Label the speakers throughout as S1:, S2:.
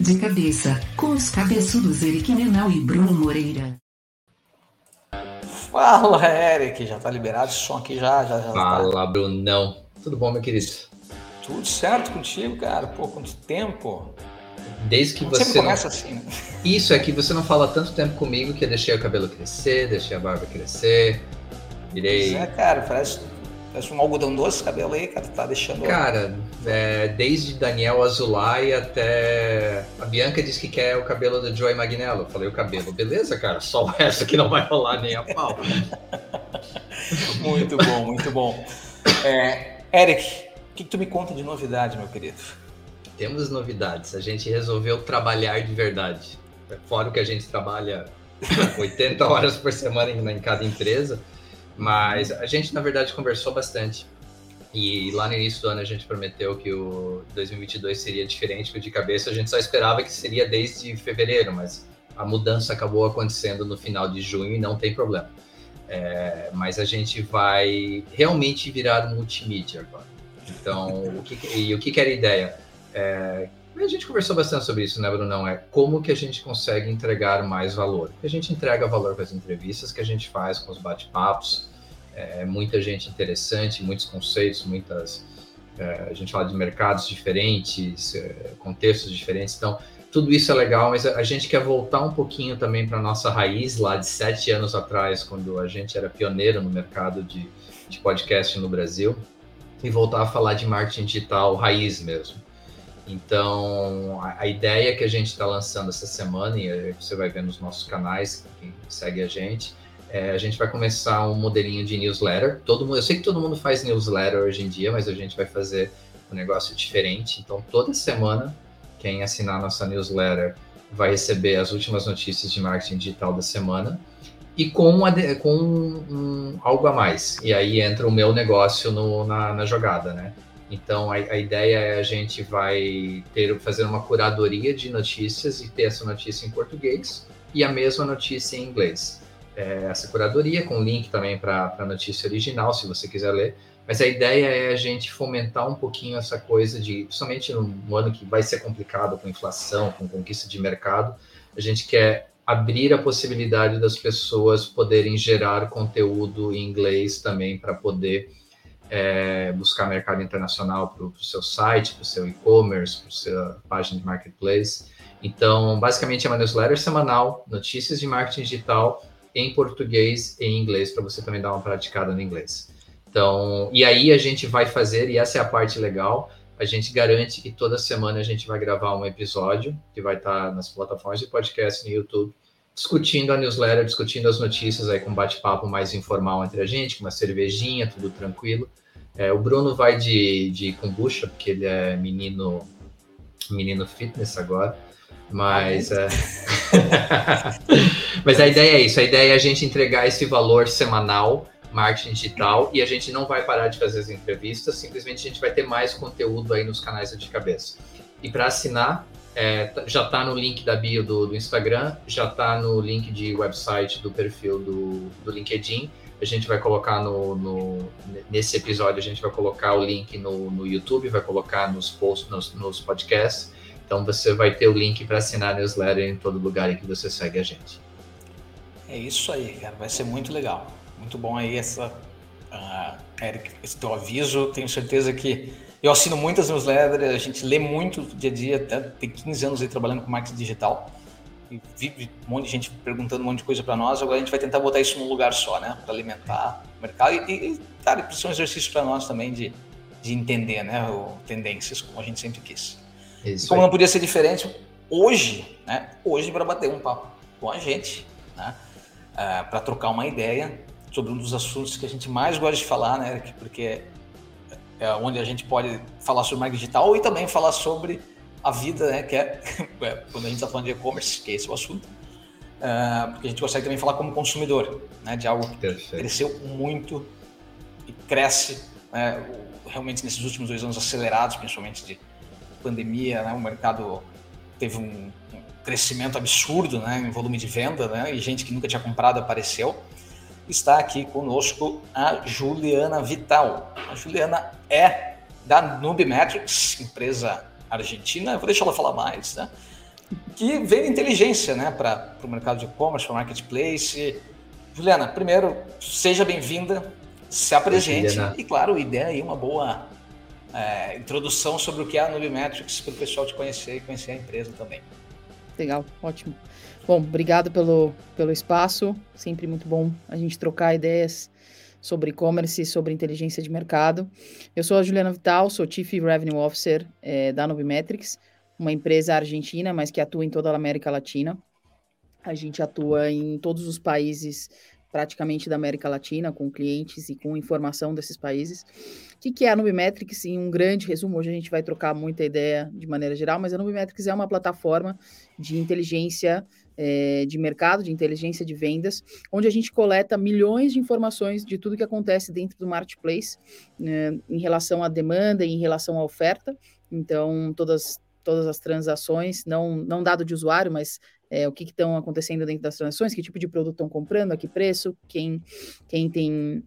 S1: De cabeça, com os cabeçudos Eric Menal e Bruno Moreira.
S2: Fala, Eric, já tá liberado esse som aqui já, já, já
S3: Fala, tá. Brunão. Tudo bom, meu querido?
S2: Tudo certo contigo, cara? Pô, quanto tempo?
S3: Desde que
S2: Não
S3: você.
S2: sempre
S3: Não...
S2: começa assim, né?
S3: Isso é que você não fala tanto tempo comigo que eu deixei o cabelo crescer, deixei a barba crescer, virei.
S2: Pois é, cara, parece, parece um algodão doce esse cabelo aí, cara, tá deixando.
S3: Cara, é, desde Daniel Azulay até. A Bianca disse que quer o cabelo do Joey Magnello. Eu falei, o cabelo, beleza, cara, só o resto que não vai rolar nem a pau.
S2: muito bom, muito bom. É, Eric, o que, que tu me conta de novidade, meu querido?
S3: Temos novidades. A gente resolveu trabalhar de verdade. Fora o que a gente trabalha 80 horas por semana em, em cada empresa. Mas a gente, na verdade, conversou bastante. E lá no início do ano a gente prometeu que o 2022 seria diferente, porque de cabeça a gente só esperava que seria desde fevereiro, mas a mudança acabou acontecendo no final de junho e não tem problema. É, mas a gente vai realmente virar multimídia agora. Então, o que, e o que, que era a ideia? É, a gente conversou bastante sobre isso, né, Brunão? É como que a gente consegue entregar mais valor. A gente entrega valor com as entrevistas que a gente faz, com os bate-papos, é, muita gente interessante, muitos conceitos, muitas. É, a gente fala de mercados diferentes, é, contextos diferentes, então tudo isso é legal, mas a gente quer voltar um pouquinho também para nossa raiz lá de sete anos atrás, quando a gente era pioneiro no mercado de, de podcast no Brasil, e voltar a falar de marketing digital raiz mesmo. Então, a, a ideia que a gente está lançando essa semana, e você vai ver nos nossos canais, quem segue a gente, é, a gente vai começar um modelinho de newsletter. Todo mundo, eu sei que todo mundo faz newsletter hoje em dia, mas a gente vai fazer um negócio diferente. Então, toda semana, quem assinar nossa newsletter vai receber as últimas notícias de marketing digital da semana e com, com um, algo a mais. E aí entra o meu negócio no, na, na jogada, né? Então a, a, ideia é a gente vai ter fazer uma curadoria de notícias e ter essa notícia em português e a mesma notícia em inglês. É, essa curadoria com link também para a notícia original, se você quiser ler. Mas a ideia é a gente fomentar um pouquinho essa coisa de, principalmente num ano que vai ser complicado com inflação, com conquista de mercado, a gente quer abrir a possibilidade das pessoas poderem gerar conteúdo em inglês também para poder é, buscar mercado internacional para o seu site, para o seu e-commerce, para a sua página de marketplace. Então, basicamente é uma newsletter semanal, notícias de marketing digital em português e em inglês, para você também dar uma praticada no inglês. Então, e aí a gente vai fazer, e essa é a parte legal, a gente garante que toda semana a gente vai gravar um episódio que vai estar nas plataformas de podcast no YouTube, discutindo a newsletter, discutindo as notícias aí com bate-papo mais informal entre a gente, com uma cervejinha, tudo tranquilo. É, o Bruno vai de, de kombucha, porque ele é menino, menino fitness agora. Mas, é... mas a ideia é isso, a ideia é a gente entregar esse valor semanal, marketing digital, e a gente não vai parar de fazer as entrevistas, simplesmente a gente vai ter mais conteúdo aí nos canais de cabeça. E para assinar, é, já está no link da bio do, do Instagram, já está no link de website do perfil do, do LinkedIn, a gente vai colocar no, no, nesse episódio a gente vai colocar o link no, no YouTube, vai colocar nos posts, nos, nos podcasts. Então você vai ter o link para assinar a newsletter em todo lugar em que você segue a gente.
S2: É isso aí, cara. Vai ser muito legal. Muito bom aí essa, uh, Eric, esse teu aviso. Tenho certeza que eu assino muitas newsletters, a gente lê muito dia a dia, até tem 15 anos aí trabalhando com marketing digital e vive um monte de gente perguntando um monte de coisa para nós. Agora a gente vai tentar botar isso num lugar só, né? Para alimentar o mercado e, e cara, isso é um exercício para nós também de, de entender, né? O, tendências, como a gente sempre quis. Isso como aí. não podia ser diferente, hoje, né? Hoje para bater um papo com a gente, né? Ah, para trocar uma ideia sobre um dos assuntos que a gente mais gosta de falar, né? Porque é onde a gente pode falar sobre marketing digital e também falar sobre a vida, né, que é, é quando a gente está falando de e-commerce, que é esse o assunto, uh, porque a gente consegue também falar como consumidor, né, de algo que cresceu muito e cresce, né, realmente nesses últimos dois anos acelerados, principalmente de pandemia, né, o mercado teve um, crescimento absurdo, né, em volume de venda, né, e gente que nunca tinha comprado apareceu. Está aqui conosco a Juliana Vital. A Juliana é da Nubimetrics, empresa argentina, eu vou deixar ela falar mais, né? que vende inteligência né, para o mercado de e-commerce, para o marketplace. Juliana, primeiro, seja bem-vinda, se apresente e, claro, ideia aí uma boa é, introdução sobre o que é a Nubimetrics para o pessoal te conhecer e conhecer a empresa também.
S4: Legal, ótimo. Bom, obrigado pelo, pelo espaço, sempre muito bom a gente trocar ideias sobre e-commerce sobre inteligência de mercado. Eu sou a Juliana Vital, sou Chief Revenue Officer é, da Nubimetrics, uma empresa argentina, mas que atua em toda a América Latina. A gente atua em todos os países praticamente da América Latina, com clientes e com informação desses países. O que, que é a Nubimetrics? Em um grande resumo, hoje a gente vai trocar muita ideia de maneira geral, mas a Nubimetrics é uma plataforma de inteligência é, de mercado, de inteligência de vendas, onde a gente coleta milhões de informações de tudo que acontece dentro do marketplace, né, em relação à demanda e em relação à oferta. Então, todas, todas as transações, não, não dado de usuário, mas é, o que estão acontecendo dentro das transações, que tipo de produto estão comprando, a que preço, quem, quem tem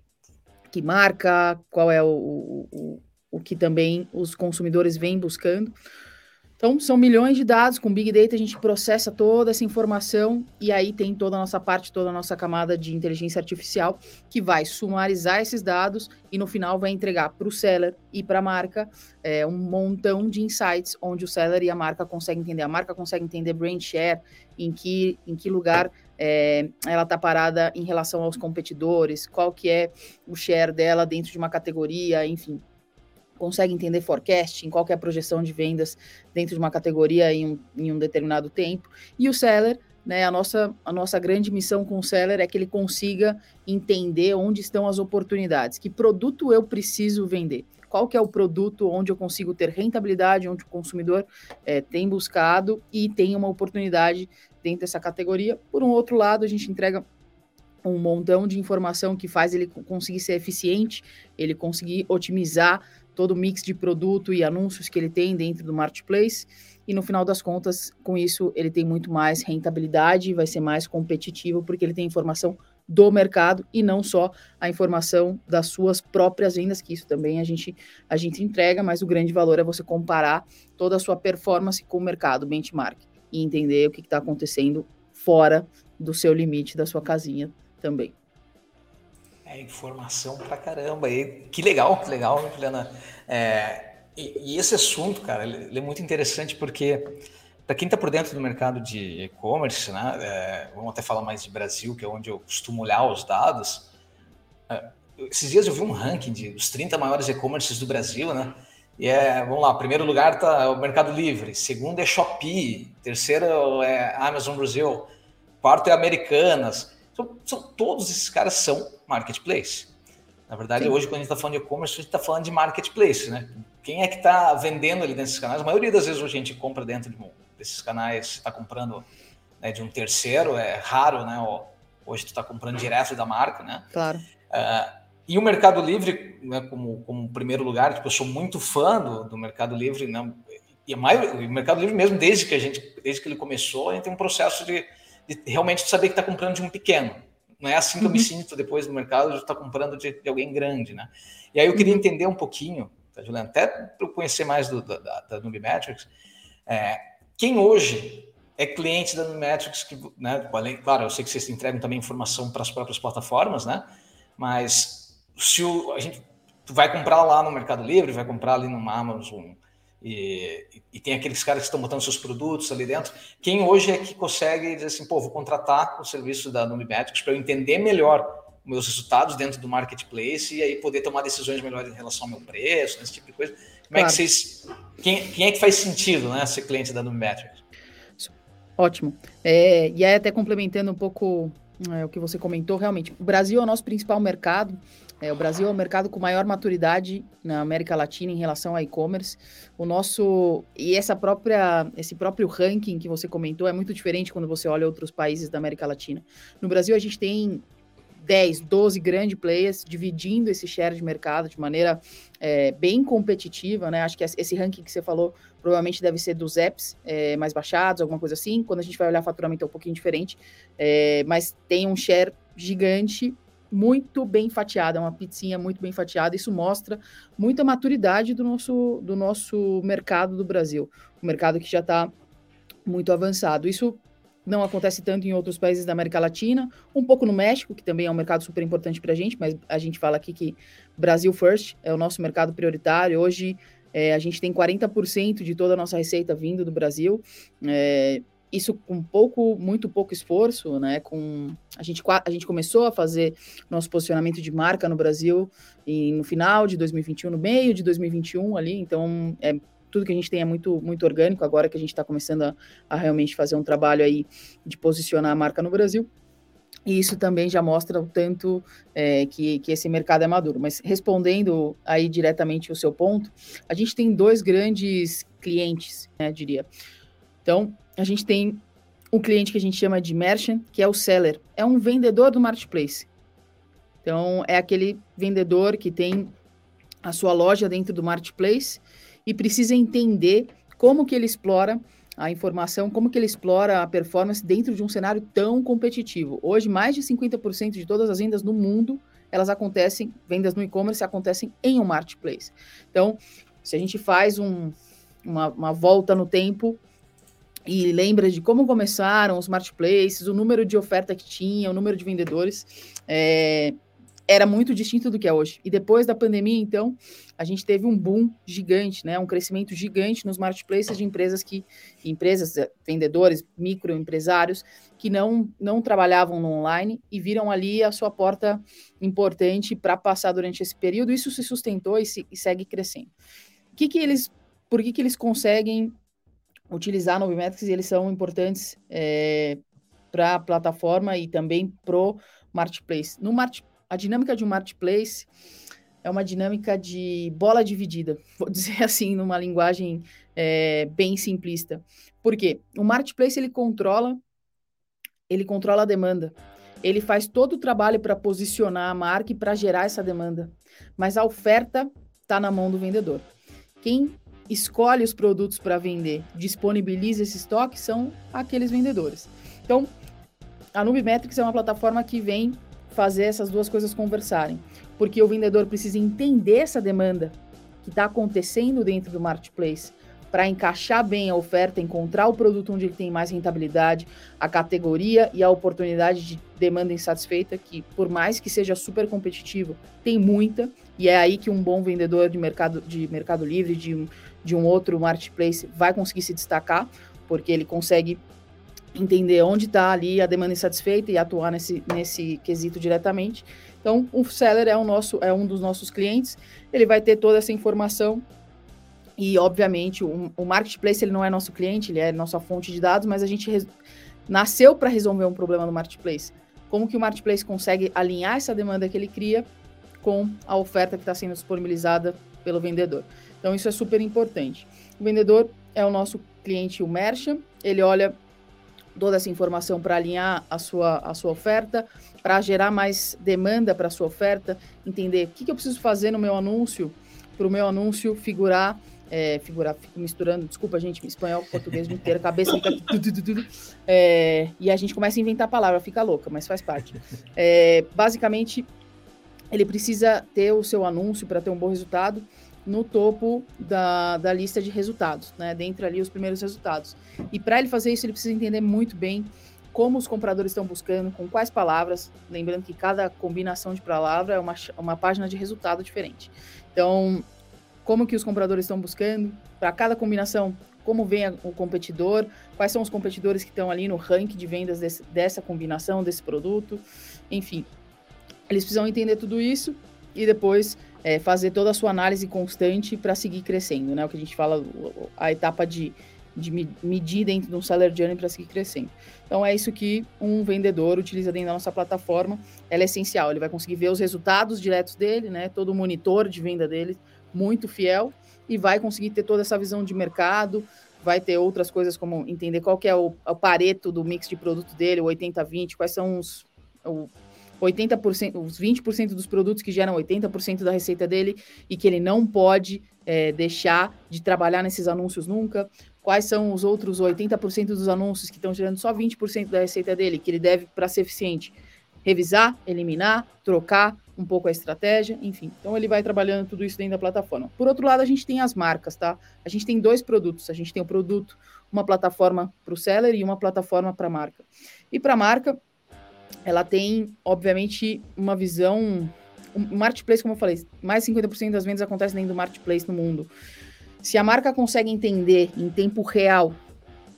S4: que marca, qual é o, o, o que também os consumidores vêm buscando. Então, são milhões de dados, com Big Data a gente processa toda essa informação e aí tem toda a nossa parte, toda a nossa camada de inteligência artificial que vai sumarizar esses dados e no final vai entregar para o seller e para a marca é, um montão de insights onde o seller e a marca conseguem entender. A marca consegue entender brand share, em que, em que lugar é, ela está parada em relação aos competidores, qual que é o share dela dentro de uma categoria, enfim, consegue entender forecasting, qual é a projeção de vendas dentro de uma categoria em um, em um determinado tempo. E o seller, né, a, nossa, a nossa grande missão com o seller é que ele consiga entender onde estão as oportunidades, que produto eu preciso vender, qual que é o produto onde eu consigo ter rentabilidade, onde o consumidor é, tem buscado e tem uma oportunidade dentro dessa categoria. Por um outro lado, a gente entrega um montão de informação que faz ele conseguir ser eficiente, ele conseguir otimizar todo o mix de produto e anúncios que ele tem dentro do marketplace. E no final das contas, com isso, ele tem muito mais rentabilidade, vai ser mais competitivo, porque ele tem informação do mercado e não só a informação das suas próprias vendas, que isso também a gente, a gente entrega, mas o grande valor é você comparar toda a sua performance com o mercado, benchmark, e entender o que está acontecendo fora do seu limite, da sua casinha também.
S2: É informação pra caramba. E que legal, que legal, Juliana. É, e, e, esse assunto, cara, ele é muito interessante porque para quem está por dentro do mercado de e-commerce, né, é, vamos até falar mais de Brasil, que é onde eu costumo olhar os dados. É, esses dias eu vi um ranking de, dos 30 maiores e-commerces do Brasil, né? E é, vamos lá, primeiro lugar está o Mercado Livre, segundo é Shopee, terceiro é Amazon Brasil, quarto é Americanas. São, são todos esses caras são marketplace. Na verdade, Sim. hoje, quando a gente está falando de e-commerce, a gente está falando de marketplace, né? Quem é que está vendendo ali desses canais? A maioria das vezes hoje a gente compra dentro de um, desses canais, está comprando né, de um terceiro, é raro, né? Hoje tu está comprando direto da marca, né?
S4: Claro.
S2: Uh, e o Mercado Livre, né, como, como primeiro lugar, tipo, eu sou muito fã do, do Mercado Livre, né? E a maioria, o Mercado Livre mesmo, desde que a gente, desde que ele começou, a gente tem um processo de, de realmente saber que está comprando de um pequeno. Não é assim que eu me uhum. sinto depois no mercado de estar comprando de, de, alguém grande, né? E aí eu queria uhum. entender um pouquinho, tá, Juliana, até para eu conhecer mais do, da, da Nubimetrics, é, quem hoje é cliente da Nubimetrics, que, né, claro, eu sei que vocês entregam também informação para as próprias plataformas, né? Mas se o, a gente vai comprar lá no Mercado Livre, vai comprar ali no Amazon, e, e, tem aqueles caras que estão botando seus produtos ali dentro. Quem hoje é que consegue dizer assim, pô, vou contratar o serviço da Numimetrics para eu entender melhor meus resultados dentro do marketplace e aí poder tomar decisões melhores em relação ao meu preço, esse tipo de coisa. Como claro. é que vocês. Quem, quem, é que faz sentido, né, ser cliente da Numimetrics?
S4: Ótimo. É, e aí, até complementando um pouco é, o que você comentou, realmente, o Brasil é o nosso principal mercado. É, o Brasil é o mercado com maior maturidade na América Latina em relação a e-commerce. O nosso e essa própria esse próprio ranking que você comentou é muito diferente quando você olha outros países da América Latina. No Brasil a gente tem 10, 12 grandes players dividindo esse share de mercado de maneira é, bem competitiva, né? Acho que esse ranking que você falou provavelmente deve ser dos apps é, mais baixados, alguma coisa assim. Quando a gente vai olhar faturamento é um pouquinho diferente, é, mas tem um share gigante muito bem fatiada, uma pizzinha muito bem fatiada. Isso mostra muita maturidade do nosso, do nosso mercado do Brasil. O mercado que já está muito avançado. Isso não acontece tanto em outros países da América Latina, um pouco no México, que também é um mercado super importante para a gente, mas a gente fala aqui que Brasil First é o nosso mercado prioritário. Hoje é, a gente tem 40% de toda a nossa receita vindo do Brasil. É, isso com pouco, muito pouco esforço, né? Com a gente, a gente começou a fazer nosso posicionamento de marca no Brasil e no final de 2021, no meio de 2021 ali, então é tudo que a gente tem é muito, muito orgânico, agora que a gente está começando a, a, realmente fazer um trabalho aí de posicionar a marca no Brasil. E isso também já mostra o tanto é, que, que esse mercado é maduro. Mas respondendo aí diretamente o seu ponto, a gente tem dois grandes clientes, né, diria. Então, a gente tem um cliente que a gente chama de merchant, que é o seller. É um vendedor do marketplace. Então, é aquele vendedor que tem a sua loja dentro do marketplace e precisa entender como que ele explora a informação, como que ele explora a performance dentro de um cenário tão competitivo. Hoje, mais de 50% de todas as vendas no mundo, elas acontecem, vendas no e-commerce acontecem em um marketplace. Então, se a gente faz um, uma, uma volta no tempo e lembra de como começaram os marketplaces, o número de oferta que tinha, o número de vendedores, é, era muito distinto do que é hoje. E depois da pandemia, então, a gente teve um boom gigante, né? Um crescimento gigante nos marketplaces de empresas que empresas, eh, vendedores, microempresários que não não trabalhavam no online e viram ali a sua porta importante para passar durante esse período. Isso se sustentou e, se, e segue crescendo. O que que eles por que que eles conseguem utilizar Novimetrics eles são importantes é, para a plataforma e também pro marketplace. No marketplace a dinâmica de um marketplace é uma dinâmica de bola dividida, vou dizer assim, numa linguagem é, bem simplista. Por quê? O marketplace ele controla, ele controla a demanda. Ele faz todo o trabalho para posicionar a marca e para gerar essa demanda. Mas a oferta está na mão do vendedor. Quem escolhe os produtos para vender, disponibiliza esse estoque, são aqueles vendedores. Então, a Nubimetrics é uma plataforma que vem fazer essas duas coisas conversarem. Porque o vendedor precisa entender essa demanda que está acontecendo dentro do marketplace para encaixar bem a oferta, encontrar o produto onde ele tem mais rentabilidade, a categoria e a oportunidade de demanda insatisfeita, que por mais que seja super competitivo, tem muita, e é aí que um bom vendedor de mercado, de mercado livre, de um, de um outro marketplace, vai conseguir se destacar, porque ele consegue entender onde está ali a demanda insatisfeita e atuar nesse, nesse quesito diretamente. Então, o seller é, o nosso, é um dos nossos clientes, ele vai ter toda essa informação e, obviamente, o, o marketplace ele não é nosso cliente, ele é nossa fonte de dados, mas a gente res, nasceu para resolver um problema no marketplace. Como que o marketplace consegue alinhar essa demanda que ele cria com a oferta que está sendo disponibilizada pelo vendedor? Então, isso é super importante. O vendedor é o nosso cliente, o merchant, ele olha toda essa informação para alinhar a sua, a sua oferta, para gerar mais demanda para a sua oferta, entender o que, que, eu preciso fazer no meu anúncio, para o meu anúncio figurar, é, figurar, fico misturando, desculpa, gente, espanhol, português, inteiro, a cabeça fica... É, e a gente começa a inventar palavra, fica louca, mas faz parte. É, basicamente, ele precisa ter o seu anúncio para ter um bom resultado, no topo da, da lista de resultados, né? Dentre ali os primeiros resultados. E para ele fazer isso, ele precisa entender muito bem como os compradores estão buscando, com quais palavras. Lembrando que cada combinação de palavra é uma, uma página de resultado diferente. Então, como que os compradores estão buscando, para cada combinação, como vem o competidor, quais são os competidores que estão ali no ranking de vendas desse, dessa combinação, desse produto, enfim. Eles precisam entender tudo isso e depois é, fazer toda a sua análise constante para seguir crescendo, né? O que a gente fala, a etapa de, de medir dentro de um seller journey para seguir crescendo. Então é isso que um vendedor utiliza dentro da nossa plataforma. Ela é essencial. Ele vai conseguir ver os resultados diretos dele, né? Todo o monitor de venda dele muito fiel e vai conseguir ter toda essa visão de mercado. Vai ter outras coisas como entender qual que é o, o pareto do mix de produto dele, o 80-20, quais são os, o, 80%, os 20% dos produtos que geram 80% da receita dele e que ele não pode é, deixar de trabalhar nesses anúncios nunca. Quais são os outros 80% dos anúncios que estão gerando só 20% da receita dele, que ele deve, para ser eficiente, revisar, eliminar, trocar, um pouco a estratégia, enfim. Então ele vai trabalhando tudo isso dentro da plataforma. Por outro lado, a gente tem as marcas, tá? A gente tem dois produtos. A gente tem o produto, uma plataforma para o seller e uma plataforma para a marca. E para a marca, ela tem, obviamente, uma visão. O marketplace, como eu falei, mais de 50% das vendas acontecem dentro do marketplace no mundo. Se a marca consegue entender em tempo real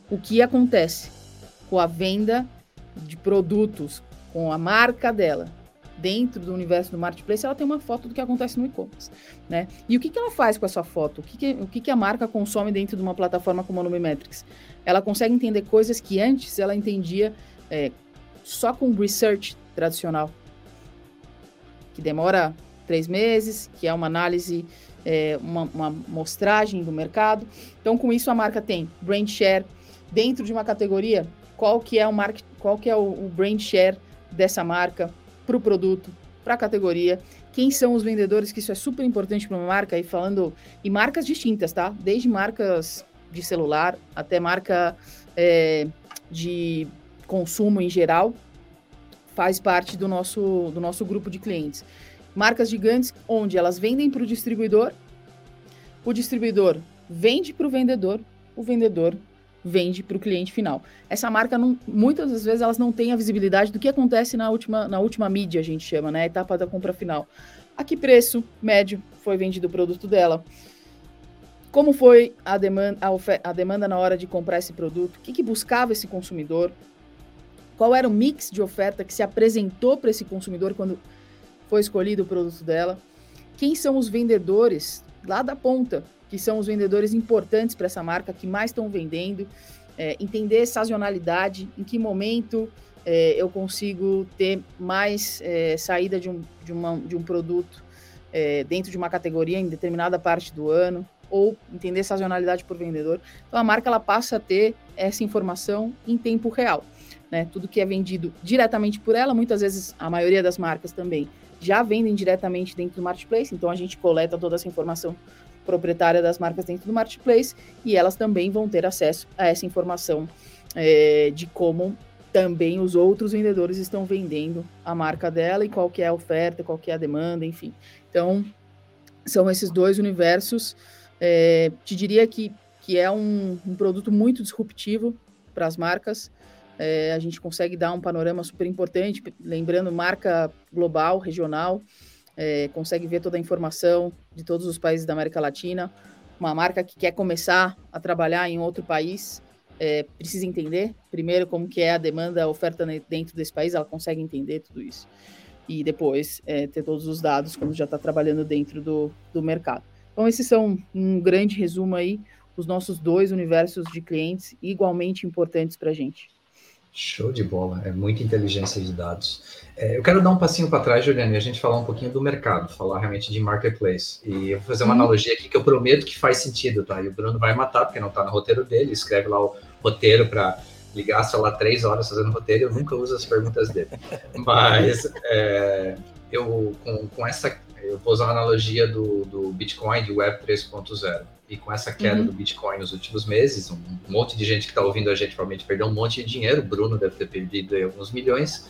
S4: o que acontece com a venda de produtos, com a marca dela, dentro do universo do marketplace, ela tem uma foto do que acontece no e-commerce, né? E o que, que ela faz com essa foto? O que, que, o que, que a marca consome dentro de uma plataforma como a Numimetrics? Ela consegue entender coisas que antes ela entendia é, só com research tradicional, que demora três meses, que é uma análise, é, uma, uma mostragem do mercado. Então, com isso, a marca tem brand share dentro de uma categoria. Qual que é o market, qual que é o, o brand share dessa marca para o produto, para a categoria? Quem são os vendedores? Que isso é super importante para uma marca. E falando e marcas distintas, tá? Desde marcas de celular até marca é, de consumo em geral, faz parte do nosso, do nosso grupo de clientes. Marcas gigantes, onde elas vendem para o distribuidor, o distribuidor vende para o vendedor, o vendedor vende para o cliente final. Essa marca, não, muitas das vezes, elas não têm a visibilidade do que acontece na última, na última mídia, a gente chama, né? A etapa da compra final. A que preço médio foi vendido o produto dela? Como foi a demanda, a, a demanda na hora de comprar esse produto? O que, que buscava esse consumidor? Qual era o mix de oferta que se apresentou para esse consumidor quando foi escolhido o produto dela, quem são os vendedores lá da ponta, que são os vendedores importantes para essa marca, que mais estão vendendo, é, entender sazonalidade, em que momento é, eu consigo ter mais é, saída de um, de, uma, de um produto é, dentro de uma categoria em determinada parte do ano, ou entender sazonalidade por vendedor. Então a marca ela passa a ter essa informação em tempo real né? Tudo que é vendido diretamente por ela, muitas vezes a maioria das marcas também já vendem diretamente dentro do marketplace, então a gente coleta toda essa informação proprietária das marcas dentro do marketplace e elas também vão ter acesso a essa informação é, de como também os outros vendedores estão vendendo a marca dela e qual que é a oferta, qual que é a demanda, enfim. Então, são esses dois universos. É, te diria que, que é um, um produto muito disruptivo para as marcas, é, a gente consegue dar um panorama super importante, lembrando marca global, regional, é, consegue ver toda a informação de todos os países da América Latina. Uma marca que quer começar a trabalhar em outro país é, precisa entender primeiro como que é a demanda, a oferta dentro desse país, ela consegue entender tudo isso. E depois é, ter todos os dados quando já está trabalhando dentro do, do mercado. Então, esses são um grande resumo aí, os nossos dois universos de clientes igualmente importantes para a gente.
S3: Show de bola, é muita inteligência de dados. É, eu quero dar um passinho para trás, Juliana, e a gente falar um pouquinho do mercado, falar realmente de marketplace. E eu vou fazer uma uhum. analogia aqui que eu prometo que faz sentido, tá? E o Bruno vai matar, porque não está no roteiro dele, escreve lá o roteiro para ligar, sei lá, três horas fazendo roteiro, eu nunca uso as perguntas dele. Mas é, eu, com, com essa, eu vou usar uma analogia do, do Bitcoin, de Web 3.0 e com essa queda uhum. do Bitcoin nos últimos meses, um monte de gente que está ouvindo a gente provavelmente perdeu um monte de dinheiro, o Bruno deve ter perdido alguns milhões.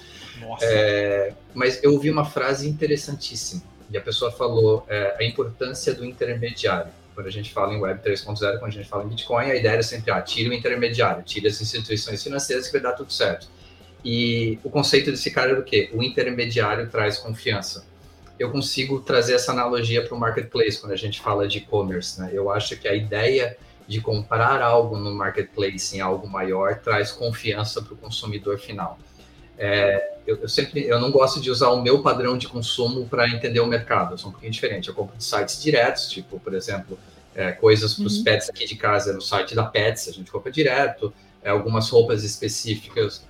S3: É, mas eu ouvi uma frase interessantíssima, e a pessoa falou é, a importância do intermediário. Quando a gente fala em Web 3.0, quando a gente fala em Bitcoin, a ideia era sempre, ah, tire o intermediário, tire as instituições financeiras que vai dar tudo certo. E o conceito desse cara era o quê? O intermediário traz confiança eu consigo trazer essa analogia para o marketplace quando a gente fala de e-commerce. Né? Eu acho que a ideia de comprar algo no marketplace em algo maior traz confiança para o consumidor final. É, eu, eu, sempre eu não gosto de usar o meu padrão de consumo para entender o mercado, eu sou um pouquinho diferente. Eu compro de sites diretos, tipo, por exemplo, é, coisas para os uhum. pets aqui de casa no site da Pets, a gente compra direto, é, algumas roupas específicas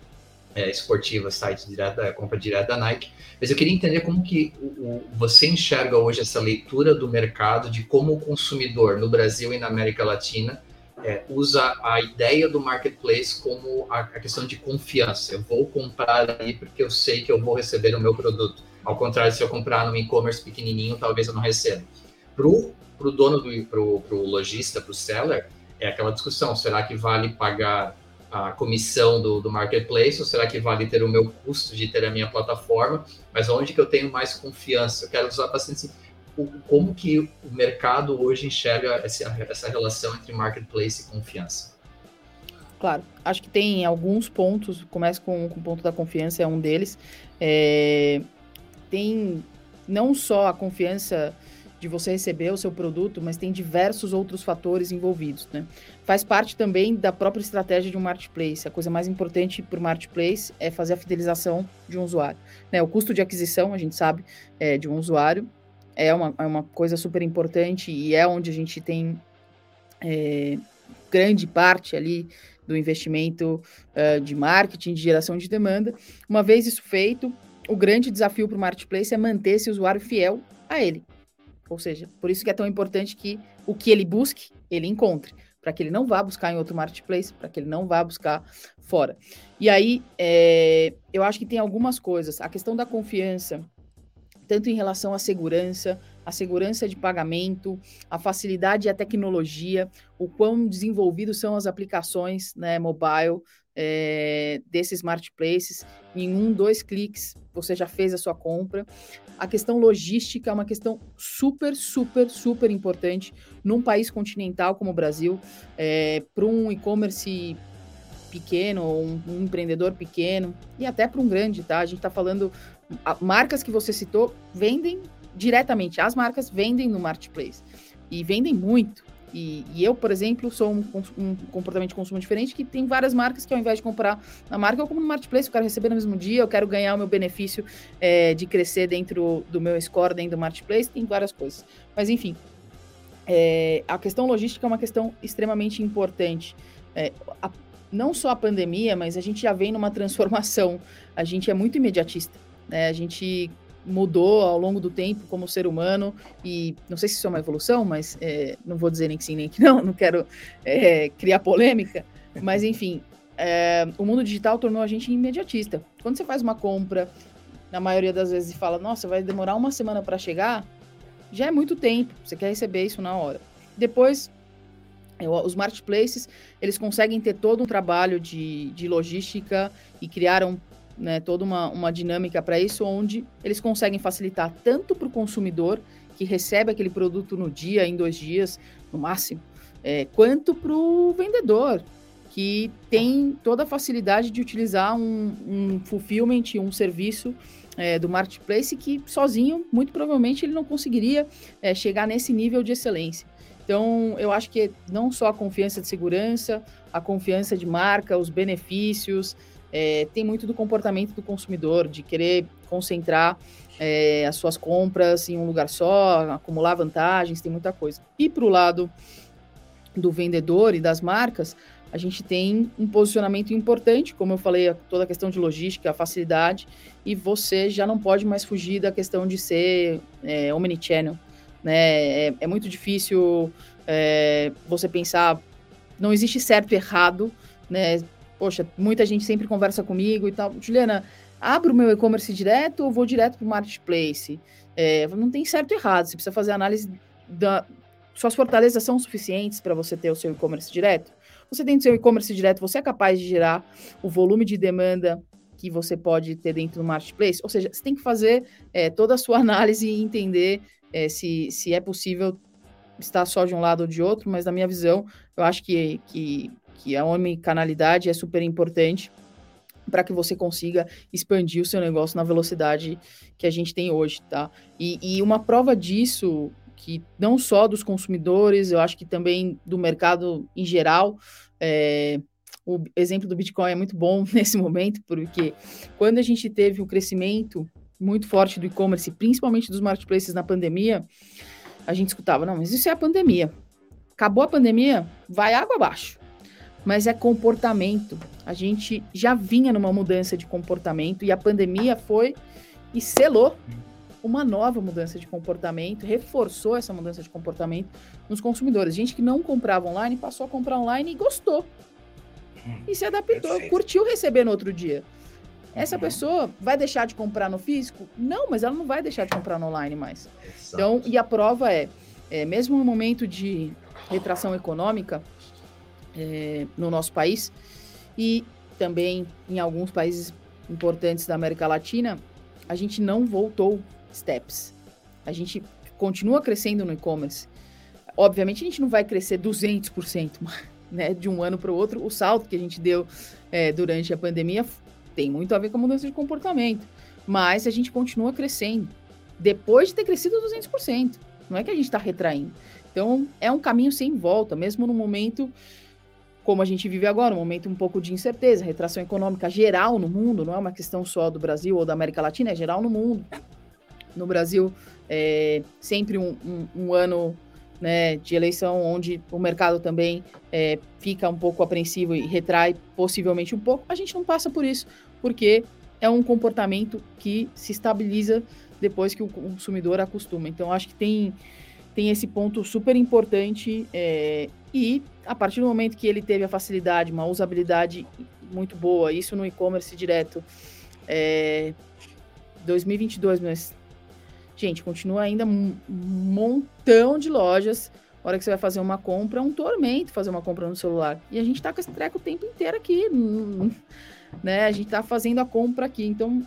S3: é, site direto, compra direto da Nike. Mas eu queria entender como que o, o, você enxerga hoje essa leitura do mercado de como o consumidor no Brasil e na América Latina é, usa a ideia do marketplace como a, a, questão de confiança. Eu vou comprar aí porque eu sei que eu vou receber o meu produto. Ao contrário, se eu comprar no e-commerce pequenininho, talvez eu não receba. Para o dono, do, pro, pro lojista, para o seller, é aquela discussão, será que vale pagar a comissão do, do marketplace ou será que vale ter o meu custo de ter a minha plataforma? Mas onde que eu tenho mais confiança? Eu quero usar bastante assim, como que o mercado hoje enxerga essa, essa relação entre marketplace e confiança?
S4: Claro, acho que tem alguns pontos, começa com, com o ponto da confiança, é um deles. É, tem não só a confiança de você receber o seu produto, mas tem diversos outros fatores envolvidos, né? Faz parte também da própria estratégia de um marketplace. A coisa mais importante para o marketplace é fazer a fidelização de um usuário. Né? O custo de aquisição, a gente sabe, é, de um usuário é uma, é uma coisa super importante e é onde a gente tem é, grande parte ali do investimento uh, de marketing, de geração de demanda. Uma vez isso feito, o grande desafio para o marketplace é manter esse usuário fiel a ele. Ou seja, por isso que é tão importante que o que ele busque, ele encontre, para que ele não vá buscar em outro marketplace, para que ele não vá buscar fora. E aí, é, eu acho que tem algumas coisas. A questão da confiança, tanto em relação à segurança, a segurança de pagamento, a facilidade e a tecnologia, o quão desenvolvidos são as aplicações né, mobile é, desses marketplaces. Em um, dois cliques, você já fez a sua compra. A questão logística é uma questão super, super, super importante num país continental como o Brasil, é, para um e-commerce pequeno, um, um, empreendedor pequeno e até para um grande, tá? A gente está falando marcas que você citou vendem diretamente, as marcas vendem no marketplace e vendem muito. E, e eu, por exemplo, sou um, um, comportamento de consumo diferente que tem várias marcas que ao invés de comprar na marca, eu compro no marketplace, eu quero receber no mesmo dia, eu quero ganhar o meu benefício é, de crescer dentro do meu score dentro do marketplace, tem várias coisas. Mas enfim, é, a questão logística é uma questão extremamente importante. É, a, não só a pandemia, mas a gente já vem numa transformação. A gente é muito imediatista. Né? A gente mudou ao longo do tempo como ser humano e não sei se isso é uma evolução, mas é, não vou dizer nem que sim nem que não, não quero é, criar polêmica, mas enfim, é, o mundo digital tornou a gente imediatista. Quando você faz uma compra, na maioria das vezes e fala, nossa, vai demorar uma semana para chegar, já é muito tempo, você quer receber isso na hora. Depois, os marketplaces, eles conseguem ter todo um trabalho de, de logística e criaram né, toda uma, uma dinâmica para isso, onde eles conseguem facilitar tanto para o consumidor, que recebe aquele produto no dia, em dois dias, no máximo, é, quanto para o vendedor, que tem toda a facilidade de utilizar um, um fulfillment, um serviço é, do marketplace que sozinho, muito provavelmente, ele não conseguiria é, chegar nesse nível de excelência. Então, eu acho que não só a confiança de segurança, a confiança de marca, os benefícios, é, tem muito do comportamento do consumidor, de querer concentrar é, as suas compras em um lugar só, acumular vantagens, tem muita coisa. E para o lado do vendedor e das marcas, a gente tem um posicionamento importante, como eu falei, toda a questão de logística, facilidade, e você já não pode mais fugir da questão de ser é, omnichannel. Né? É, é muito difícil é, você pensar, não existe certo e errado, né? Poxa, muita gente sempre conversa comigo e tal. Juliana, abro meu e-commerce direto ou vou direto para o marketplace? É, não tem certo e errado, você precisa fazer análise da. Suas fortalezas são suficientes para você ter o seu e-commerce direto? Você tem o seu e-commerce direto, você é capaz de gerar o volume de demanda que você pode ter dentro do marketplace? Ou seja, você tem que fazer é, toda a sua análise e entender é, se, se é possível estar só de um lado ou de outro, mas na minha visão, eu acho que, que que a omnicanalidade é super importante para que você consiga expandir o seu negócio na velocidade que a gente tem hoje, tá? E, e, uma prova disso, que não só dos consumidores, eu acho que também do mercado em geral, é, o exemplo do Bitcoin é muito bom nesse momento, porque quando a gente teve o crescimento muito forte do e-commerce, principalmente dos marketplaces na pandemia, a gente escutava, não, mas isso é a pandemia. Acabou a pandemia, vai água abaixo mas é comportamento. A gente já vinha numa mudança de comportamento e a pandemia foi e selou uma nova mudança de comportamento, reforçou essa mudança de comportamento nos consumidores. Gente que não comprava online passou a comprar online e gostou. E se adaptou, Perfeito. curtiu receber no outro dia. Essa uhum. pessoa vai deixar de comprar no físico? Não, mas ela não vai deixar de comprar no online mais. Exato. Então, e a prova é, é, mesmo no momento de retração econômica, é, no nosso país, E também em alguns países importantes da América Latina, a gente não voltou steps. A gente continua crescendo no e-commerce. Obviamente, a gente não vai crescer 200%, né, de um ano para o outro. O salto que a gente deu é, durante a pandemia tem muito a ver com a mudança de comportamento. Mas a gente continua crescendo. Depois de ter crescido 200%. Não é que a gente está retraindo. Então, é um caminho sem volta, mesmo no momento como a gente vive agora, um momento um pouco de incerteza, retração econômica geral no mundo, não é uma questão só do Brasil ou da América Latina, é geral no mundo. No Brasil, é sempre um, um, um ano né, de eleição onde o mercado também é, fica um pouco apreensivo e retrai possivelmente um pouco. A gente não passa por isso, porque é um comportamento que se estabiliza depois que o consumidor acostuma. Então, acho que tem, tem esse ponto super importante é, e a partir do momento que ele teve a facilidade, uma usabilidade muito boa, isso no e-commerce direto, é, 2022, mas, gente, continua ainda um montão de lojas. A hora que você vai fazer uma compra, é um tormento fazer uma compra no celular. E a gente tá com esse treco o tempo inteiro aqui, né? A gente tá fazendo a compra aqui. Então,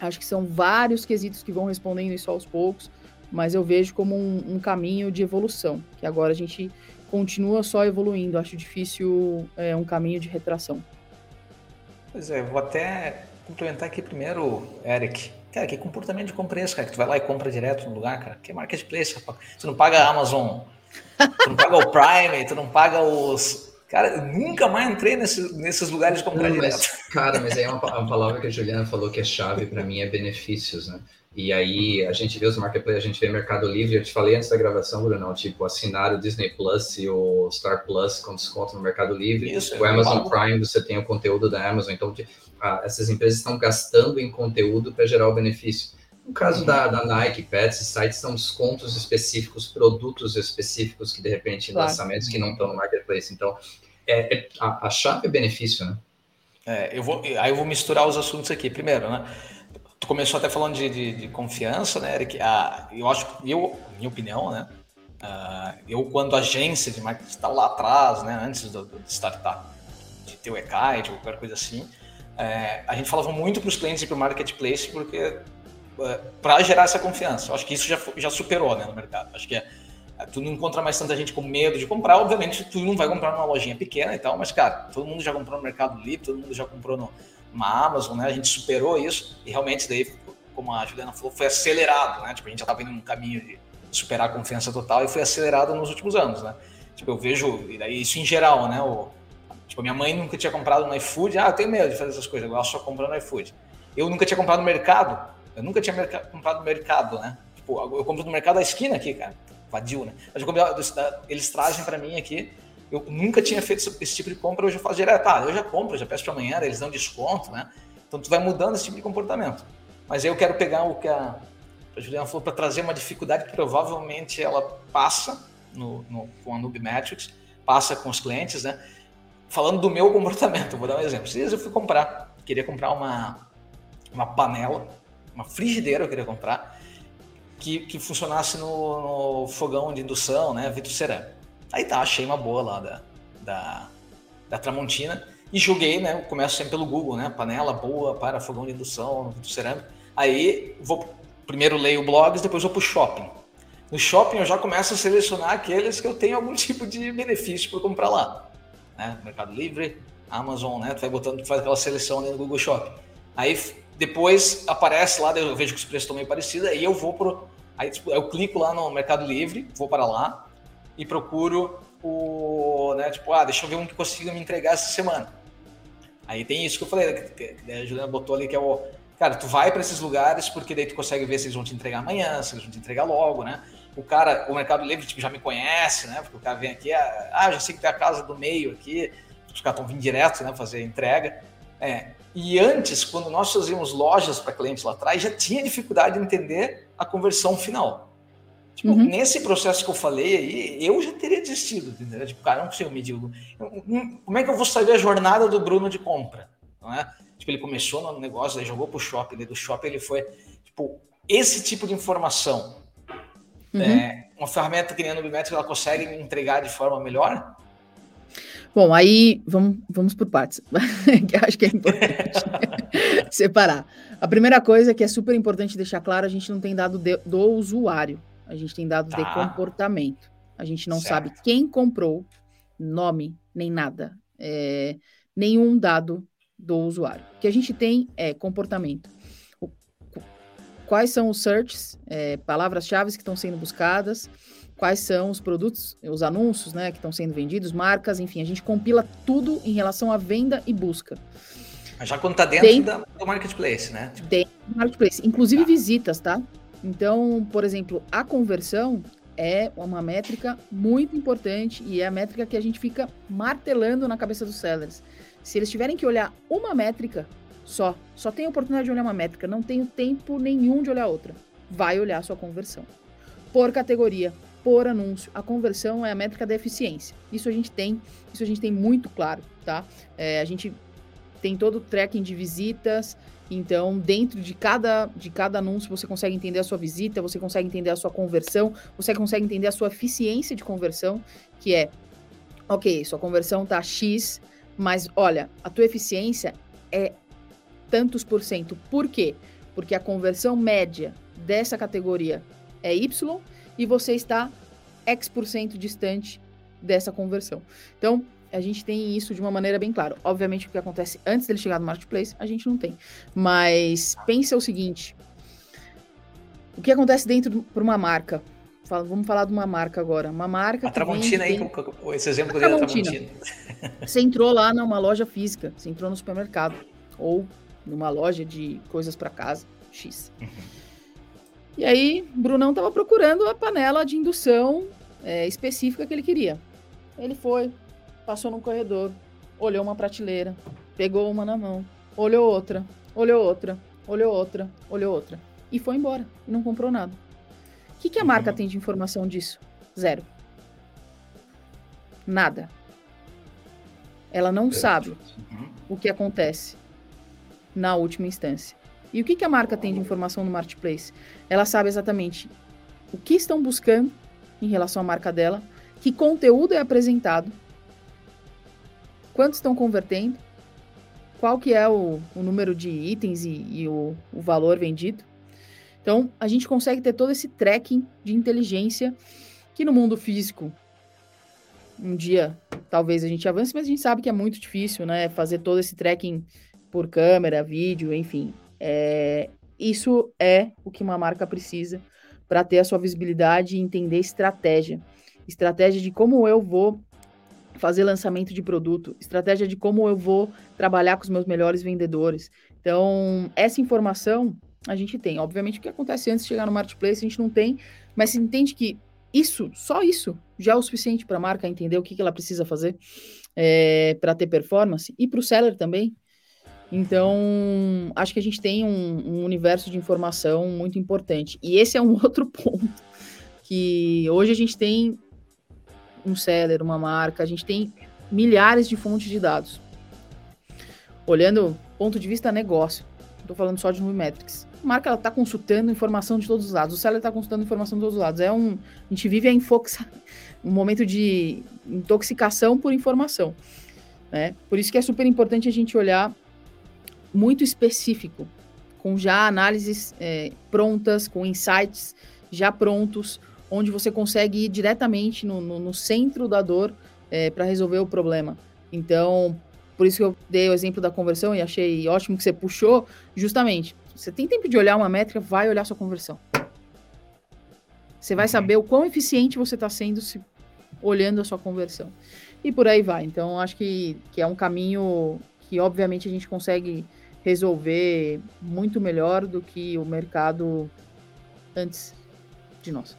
S4: acho que são vários quesitos que vão respondendo isso aos poucos, mas eu vejo como um, um caminho de evolução, que agora a gente continua só evoluindo. Acho difícil é, um caminho de retração.
S2: Pois é, vou até complementar aqui primeiro, Eric. Cara, que comportamento de compra é esse, cara? Que tu vai lá e compra direto no lugar, cara? Que marketplace, rapaz. Tu não paga a Amazon, tu não paga o Prime, tu não paga os. Cara, eu nunca mais entrei nesse, nesses lugares de comprar não, direto.
S3: Mas, cara, mas aí é uma, uma palavra que a Juliana falou que é chave para mim é benefícios, né? E aí a gente vê os marketplaces, a gente vê Mercado Livre, eu te falei antes da gravação, Bruno, tipo, assinar o Disney Plus e o Star Plus com desconto no Mercado Livre. Isso, o Amazon Prime, você tem o conteúdo da Amazon, então essas empresas estão gastando em conteúdo para gerar o benefício. No caso uhum. da, da, Nike, Pets, sites são descontos específicos, produtos específicos que de repente claro. lançamentos que não estão no marketplace. Então, é, é a, a, chave é benefício, né?
S2: É, eu vou, aí eu vou misturar os assuntos aqui. Primeiro, né? tu começou até falando de, de, de confiança, né, Eric? Ah, eu acho, minha opinião, né? Uh, eu, quando agência de marketing está lá atrás, né, antes do, do, startup, de ter o e-kite ou qualquer coisa assim, é, a gente falava muito para os clientes e para o marketplace porque é, para gerar essa confiança. Eu acho que isso já, já superou né, no mercado. Acho que é, tu não encontra mais tanta gente com medo de comprar. Obviamente, tu não vai comprar numa lojinha pequena e tal, mas, cara, todo mundo já comprou no Mercado Livre, todo mundo já comprou no, uma Amazon, né? A gente superou isso e realmente daí, como a Juliana falou, foi acelerado, né? Tipo, a gente já estava indo num caminho de superar a confiança total e foi acelerado nos últimos anos, né? Tipo, eu vejo, e daí isso em geral, né? O, tipo, minha mãe nunca tinha comprado no iFood, ah, eu tenho medo de fazer essas coisas, agora só comprando no iFood. Eu nunca tinha comprado no mercado, eu nunca tinha comprado no mercado, né? Tipo, eu compro no mercado da esquina aqui, cara, né? Eles trazem para mim aqui eu nunca tinha feito esse tipo de compra, hoje eu faço direto. Ah, eu já compro, eu já peço para amanhã, eles dão desconto, né? Então tu vai mudando esse tipo de comportamento. Mas aí eu quero pegar o que a, a Juliana falou para trazer uma dificuldade que provavelmente ela passa no, no, com a Noob Metrics, passa com os clientes, né? Falando do meu comportamento, vou dar um exemplo. Dias eu fui comprar, queria comprar uma, uma panela, uma frigideira eu queria comprar, que, que funcionasse no, no fogão de indução, né? Cerâmico. Aí tá, achei uma boa lá da, da, da Tramontina e joguei, né? Começo sempre pelo Google, né? Panela boa para fogão de indução, cerâmico. Aí vou primeiro leio blogs, depois vou pro shopping. No shopping eu já começo a selecionar aqueles que eu tenho algum tipo de benefício por comprar lá. Né? Mercado Livre, Amazon, né? Tu vai botando, tu faz aquela seleção ali no Google Shopping. Aí depois aparece lá, eu vejo que os preços estão meio parecidos, aí eu vou pro. Aí tipo, eu clico lá no Mercado Livre, vou para lá, e procuro o, né, tipo, ah, deixa eu ver um que consiga me entregar essa semana. Aí tem isso que eu falei, né, que a Juliana botou ali, que é o, cara, tu vai para esses lugares porque daí tu consegue ver se eles vão te entregar amanhã, se eles vão te entregar logo, né? O cara, o Mercado Livre tipo, já me conhece, né? Porque o cara vem aqui, ah, ah já sei que tem a casa do meio aqui, os caras estão vindo direto, né, fazer entrega. É. E antes, quando nós fazíamos lojas para clientes lá atrás, já tinha dificuldade de entender a conversão final. Tipo, uhum. Nesse processo que eu falei aí, eu já teria desistido, entendeu? Tipo, cara, não consigo medir. Como é que eu vou saber a jornada do Bruno de compra? Não é? Tipo, ele começou no negócio, aí jogou pro shopping, daí do shopping ele foi. Tipo, esse tipo de informação. Uhum. É, uma ferramenta que nem a Nubimetrics, ela consegue me entregar de forma melhor?
S4: Bom, aí vamos, vamos por partes, que acho que é importante separar. A primeira coisa que é super importante deixar claro, a gente não tem dado de, do usuário, a gente tem dados tá. de comportamento. A gente não certo. sabe quem comprou, nome, nem nada, é, nenhum dado do usuário. O que a gente tem é comportamento. Quais são os searches, é, palavras-chave que estão sendo buscadas, quais são os produtos, os anúncios, né, que estão sendo vendidos, marcas, enfim, a gente compila tudo em relação à venda e busca.
S2: Já quando está dentro, dentro do marketplace, né?
S4: Dentro do marketplace, inclusive tá. visitas, tá? Então, por exemplo, a conversão é uma métrica muito importante e é a métrica que a gente fica martelando na cabeça dos sellers. Se eles tiverem que olhar uma métrica só, só tem oportunidade de olhar uma métrica, não tem tempo nenhum de olhar outra, vai olhar sua conversão. Por categoria, por anúncio. A conversão é a métrica da eficiência. Isso a gente tem, isso a gente tem muito claro, tá? É, a gente tem todo o tracking de visitas, então dentro de cada, de cada anúncio você consegue entender a sua visita, você consegue entender a sua conversão, você consegue entender a sua eficiência de conversão, que é, ok, sua conversão tá X, mas olha, a tua eficiência é tantos por cento. Por quê? Porque a conversão média dessa categoria é Y e você está X% distante dessa conversão. Então, a gente tem isso de uma maneira bem clara. Obviamente, o que acontece antes dele chegar no marketplace, a gente não tem. Mas pense o seguinte: o que acontece dentro para uma marca? Vamos falar de uma marca agora. Uma marca.
S2: A Tramontina aí, esse exemplo dei da Tramontina.
S4: Você entrou lá numa loja física, você entrou no supermercado ou numa loja de coisas para casa, X. Uhum. E aí, Brunão estava procurando a panela de indução é, específica que ele queria. Ele foi, passou no corredor, olhou uma prateleira, pegou uma na mão, olhou outra, olhou outra, olhou outra, olhou outra. E foi embora. E não comprou nada. O que, que a marca uhum. tem de informação disso? Zero. Nada. Ela não sabe uhum. o que acontece na última instância. E o que, que a marca tem de informação no marketplace? Ela sabe exatamente o que estão buscando em relação à marca dela, que conteúdo é apresentado, quanto estão convertendo, qual que é o, o número de itens e, e o, o valor vendido. Então, a gente consegue ter todo esse tracking de inteligência que no mundo físico, um dia talvez a gente avance, mas a gente sabe que é muito difícil, né? Fazer todo esse tracking por câmera, vídeo, enfim. É, isso é o que uma marca precisa para ter a sua visibilidade e entender estratégia. Estratégia de como eu vou fazer lançamento de produto, estratégia de como eu vou trabalhar com os meus melhores vendedores. Então, essa informação a gente tem. Obviamente, o que acontece antes de chegar no marketplace a gente não tem, mas se entende que isso, só isso, já é o suficiente para a marca entender o que, que ela precisa fazer é, para ter performance e para o seller também. Então, acho que a gente tem um, um, universo de informação muito importante. E esse é um outro ponto que hoje a gente tem um seller, uma marca, a gente tem milhares de fontes de dados. Olhando ponto de vista negócio, estou falando só de Numetrics. A marca está consultando informação de todos os lados, o seller está consultando informação de todos os lados. É um, a gente vive a infoxa, um momento de intoxicação por informação. Né? Por isso que é super importante a gente olhar muito específico, com já análises é, prontas, com insights já prontos, onde você consegue ir diretamente no, no, no centro da dor é, para resolver o problema. Então, por isso que eu dei o exemplo da conversão e achei ótimo que você puxou, justamente. Você tem tempo de olhar uma métrica, vai olhar sua conversão. Você vai saber o quão eficiente você está sendo se olhando a sua conversão. E por aí vai. Então, acho que, que é um caminho que, obviamente, a gente consegue resolver muito melhor do que o mercado antes de nós.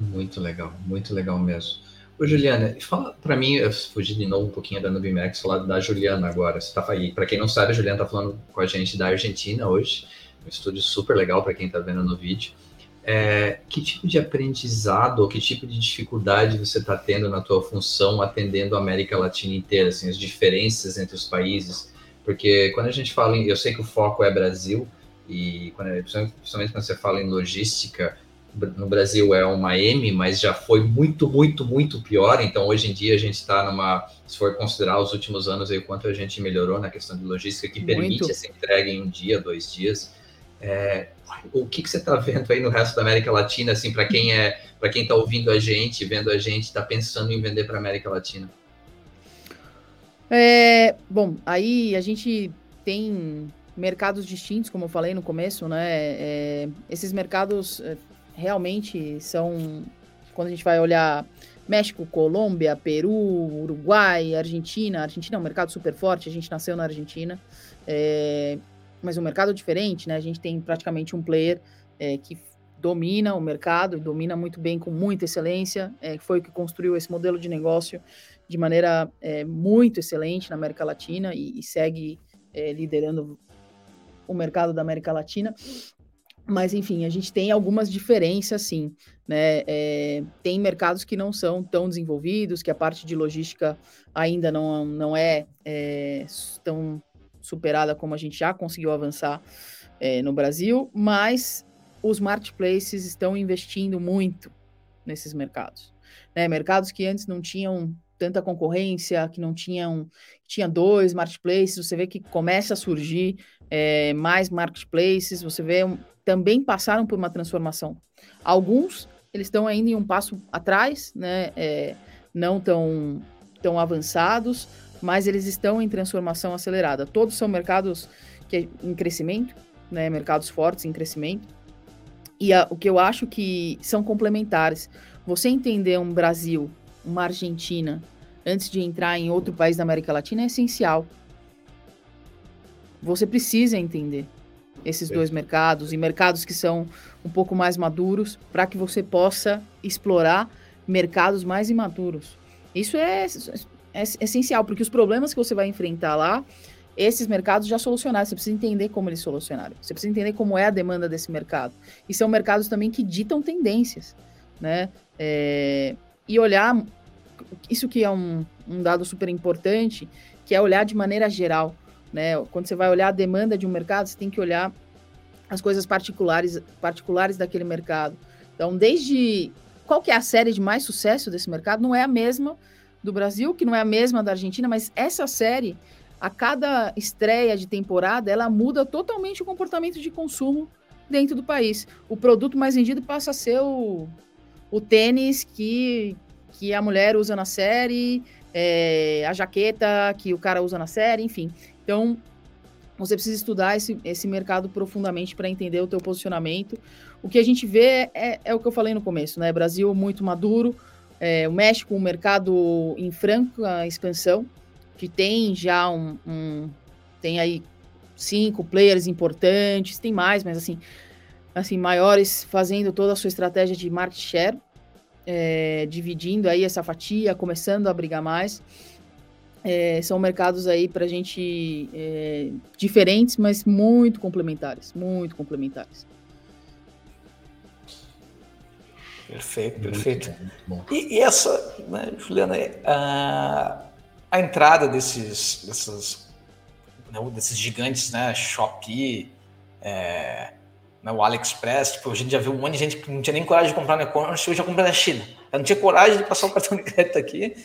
S3: Muito legal, muito legal mesmo. Ô, Juliana, fala para mim, eu fugi de novo um pouquinho da Nubimax, falar da Juliana agora. Você tá aí, para quem não sabe, a Juliana tá falando com a gente da Argentina hoje, um estúdio super legal para quem tá vendo no vídeo. É, que tipo de aprendizado ou que tipo de dificuldade você está tendo na tua função atendendo a América Latina inteira, assim, as diferenças entre os países? Porque quando a gente fala em. Eu sei que o foco é Brasil, e quando, principalmente quando você fala em logística, no Brasil é uma M, mas já foi muito, muito, muito pior. Então, hoje em dia, a gente está numa. Se for considerar os últimos anos, aí, o quanto a gente melhorou na questão de logística, que permite muito. essa entrega em um dia, dois dias. É, o que, que você está vendo aí no resto da América Latina, assim, para quem é, para quem está ouvindo a gente, vendo a gente, está pensando em vender para a América Latina?
S4: É, bom, aí a gente tem mercados distintos, como eu falei no começo, né? É, esses mercados é, realmente são, quando a gente vai olhar México, Colômbia, Peru, Uruguai, Argentina. Argentina é um mercado super forte, a gente nasceu na Argentina, é, mas um mercado diferente, né? A gente tem praticamente um player é, que domina o mercado, domina muito bem, com muita excelência, é, foi o que construiu esse modelo de negócio de maneira é, muito excelente na América Latina e, e segue é, liderando o mercado da América Latina. Mas, enfim, a gente tem algumas diferenças, sim. Né? É, tem mercados que não são tão desenvolvidos, que a parte de logística ainda não, não é, é tão superada como a gente já conseguiu avançar é, no Brasil, mas os marketplaces estão investindo muito nesses mercados. Né? Mercados que antes não tinham tanta concorrência, que não tinham tinha dois marketplaces, você vê que começa a surgir é, mais marketplaces, você vê também passaram por uma transformação. Alguns, eles estão ainda em um passo atrás, né, é, não tão, tão avançados, mas eles estão em transformação acelerada. Todos são mercados que, em crescimento, né, mercados fortes em crescimento, e a, o que eu acho que são complementares. Você entender um Brasil, uma Argentina, antes de entrar em outro país da América Latina é essencial. Você precisa entender esses dois mercados e mercados que são um pouco mais maduros para que você possa explorar mercados mais imaturos. Isso é, é, é, essencial, porque os problemas que você vai enfrentar lá, esses mercados já solucionaram. Você precisa entender como eles solucionaram. Você precisa entender como é a demanda desse mercado. E são mercados também que ditam tendências, né? É, e olhar, isso que é um, um dado super importante, que é olhar de maneira geral. Né? Quando você vai olhar a demanda de um mercado, você tem que olhar as coisas particulares, particulares daquele mercado. Então, desde qual que é a série de mais sucesso desse mercado, não é a mesma do Brasil, que não é a mesma da Argentina, mas essa série, a cada estreia de temporada, ela muda totalmente o comportamento de consumo dentro do país. O produto mais vendido passa a ser o, o tênis que, que a mulher usa na série, é, a jaqueta que o cara usa na série, enfim. Então, você precisa estudar esse, esse mercado profundamente para entender o teu posicionamento. O que a gente vê é, é, o que eu falei no começo, né? Brasil muito maduro, é, o México um mercado em franca expansão, que tem já um, um, tem aí cinco players importantes, tem mais, mas assim, assim maiores fazendo toda a sua estratégia de market share, é, dividindo aí essa fatia, começando a brigar mais. É, são mercados aí para a gente é, diferentes, mas muito complementares, muito complementares.
S2: Perfeito, perfeito. E, e, essa, né, Juliana, a, a entrada desses, desses, né, desses gigantes, né, Shopee, é, né, o AliExpress, tipo, a gente já viu um monte de gente que não tinha nem coragem de comprar no e-commerce, hoje já compra na China. Eu não tinha coragem de passar o cartão de crédito aqui,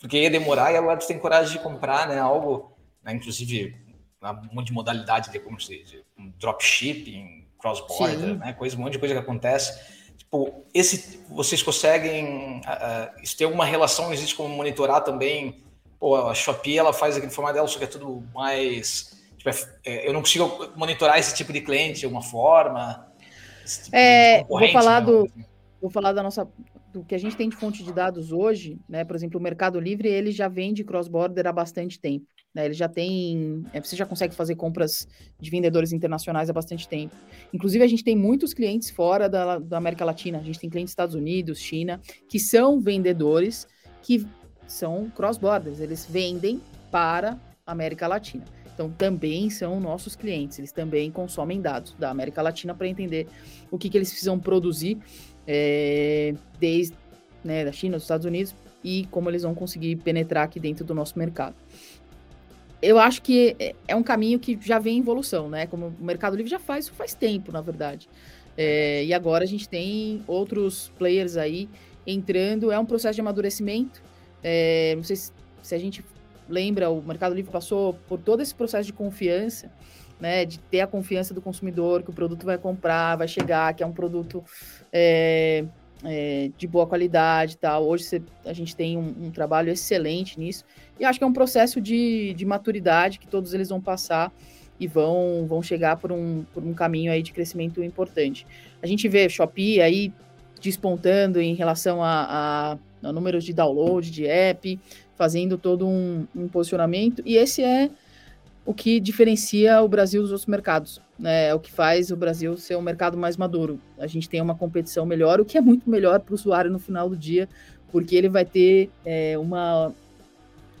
S2: porque ia demorar e agora tu tem coragem de comprar, né? Algo, né, inclusive, um monte de modalidade de como se diz, dropshipping, cross-border, né? Coisa, um monte de coisa que acontece. Tipo, esse, vocês conseguem uh, ter alguma relação, existe como monitorar também? Pô, a Shopee, ela faz aquele formato dela, só que é tudo mais... Tipo, é, eu não consigo monitorar esse tipo de cliente de alguma forma?
S4: Tipo é, vou falar né? do... Vou falar da nossa do que a gente tem de fonte de dados hoje, né? Por exemplo, o Mercado Livre ele já vende cross-border há bastante tempo. Né, ele já tem. É, você já consegue fazer compras de vendedores internacionais há bastante tempo. Inclusive, a gente tem muitos clientes fora da, da América Latina. A gente tem clientes dos Estados Unidos, China, que são vendedores que são cross-borders. Eles vendem para a América Latina. Então, também são nossos clientes. Eles também consomem dados da América Latina para entender o que, que eles precisam produzir é, desde né, da China, dos Estados Unidos, e como eles vão conseguir penetrar aqui dentro do nosso mercado. Eu acho que é, é um caminho que já vem em evolução, né? Como o Mercado Livre já faz, isso faz tempo, na verdade. É, e agora a gente tem outros players aí entrando. É um processo de amadurecimento. É, não sei se, se, a gente lembra, o Mercado Livre passou por todo esse processo de confiança, né? De ter a confiança do consumidor que o produto vai comprar, vai chegar, que é um produto é, é, de boa qualidade e tal. Hoje a gente tem um, um, trabalho excelente nisso. E acho que é um processo de, de maturidade que todos eles vão passar e vão, vão chegar por um, por um caminho aí de crescimento importante. A gente vê Shopee aí despontando em relação a, a, a números de download de app, fazendo todo um, um, posicionamento, e esse é o que diferencia o Brasil dos outros mercados, né? É o que faz o Brasil ser um mercado mais maduro. A gente tem uma competição melhor, o que é muito melhor para o usuário no final do dia, porque ele vai ter é, uma,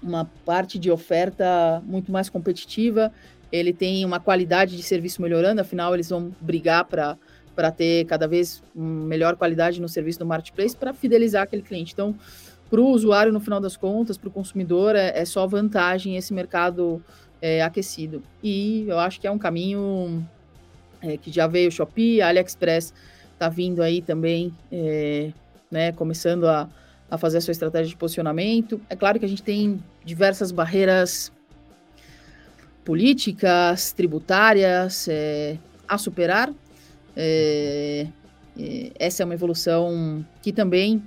S4: uma parte de oferta muito mais competitiva, ele tem uma qualidade de serviço melhorando, afinal, eles vão brigar para para ter cada vez melhor qualidade no serviço do marketplace para fidelizar aquele cliente. Então, para o usuário, no final das contas, para o consumidor, é, é, só vantagem esse mercado é, aquecido. E eu acho que é um caminho é, que já veio o Shopee, a AliExpress está vindo aí também, é, né, começando a, a fazer a sua estratégia de posicionamento. É claro que a gente tem diversas barreiras políticas, tributárias é, a superar. É, essa é uma evolução que também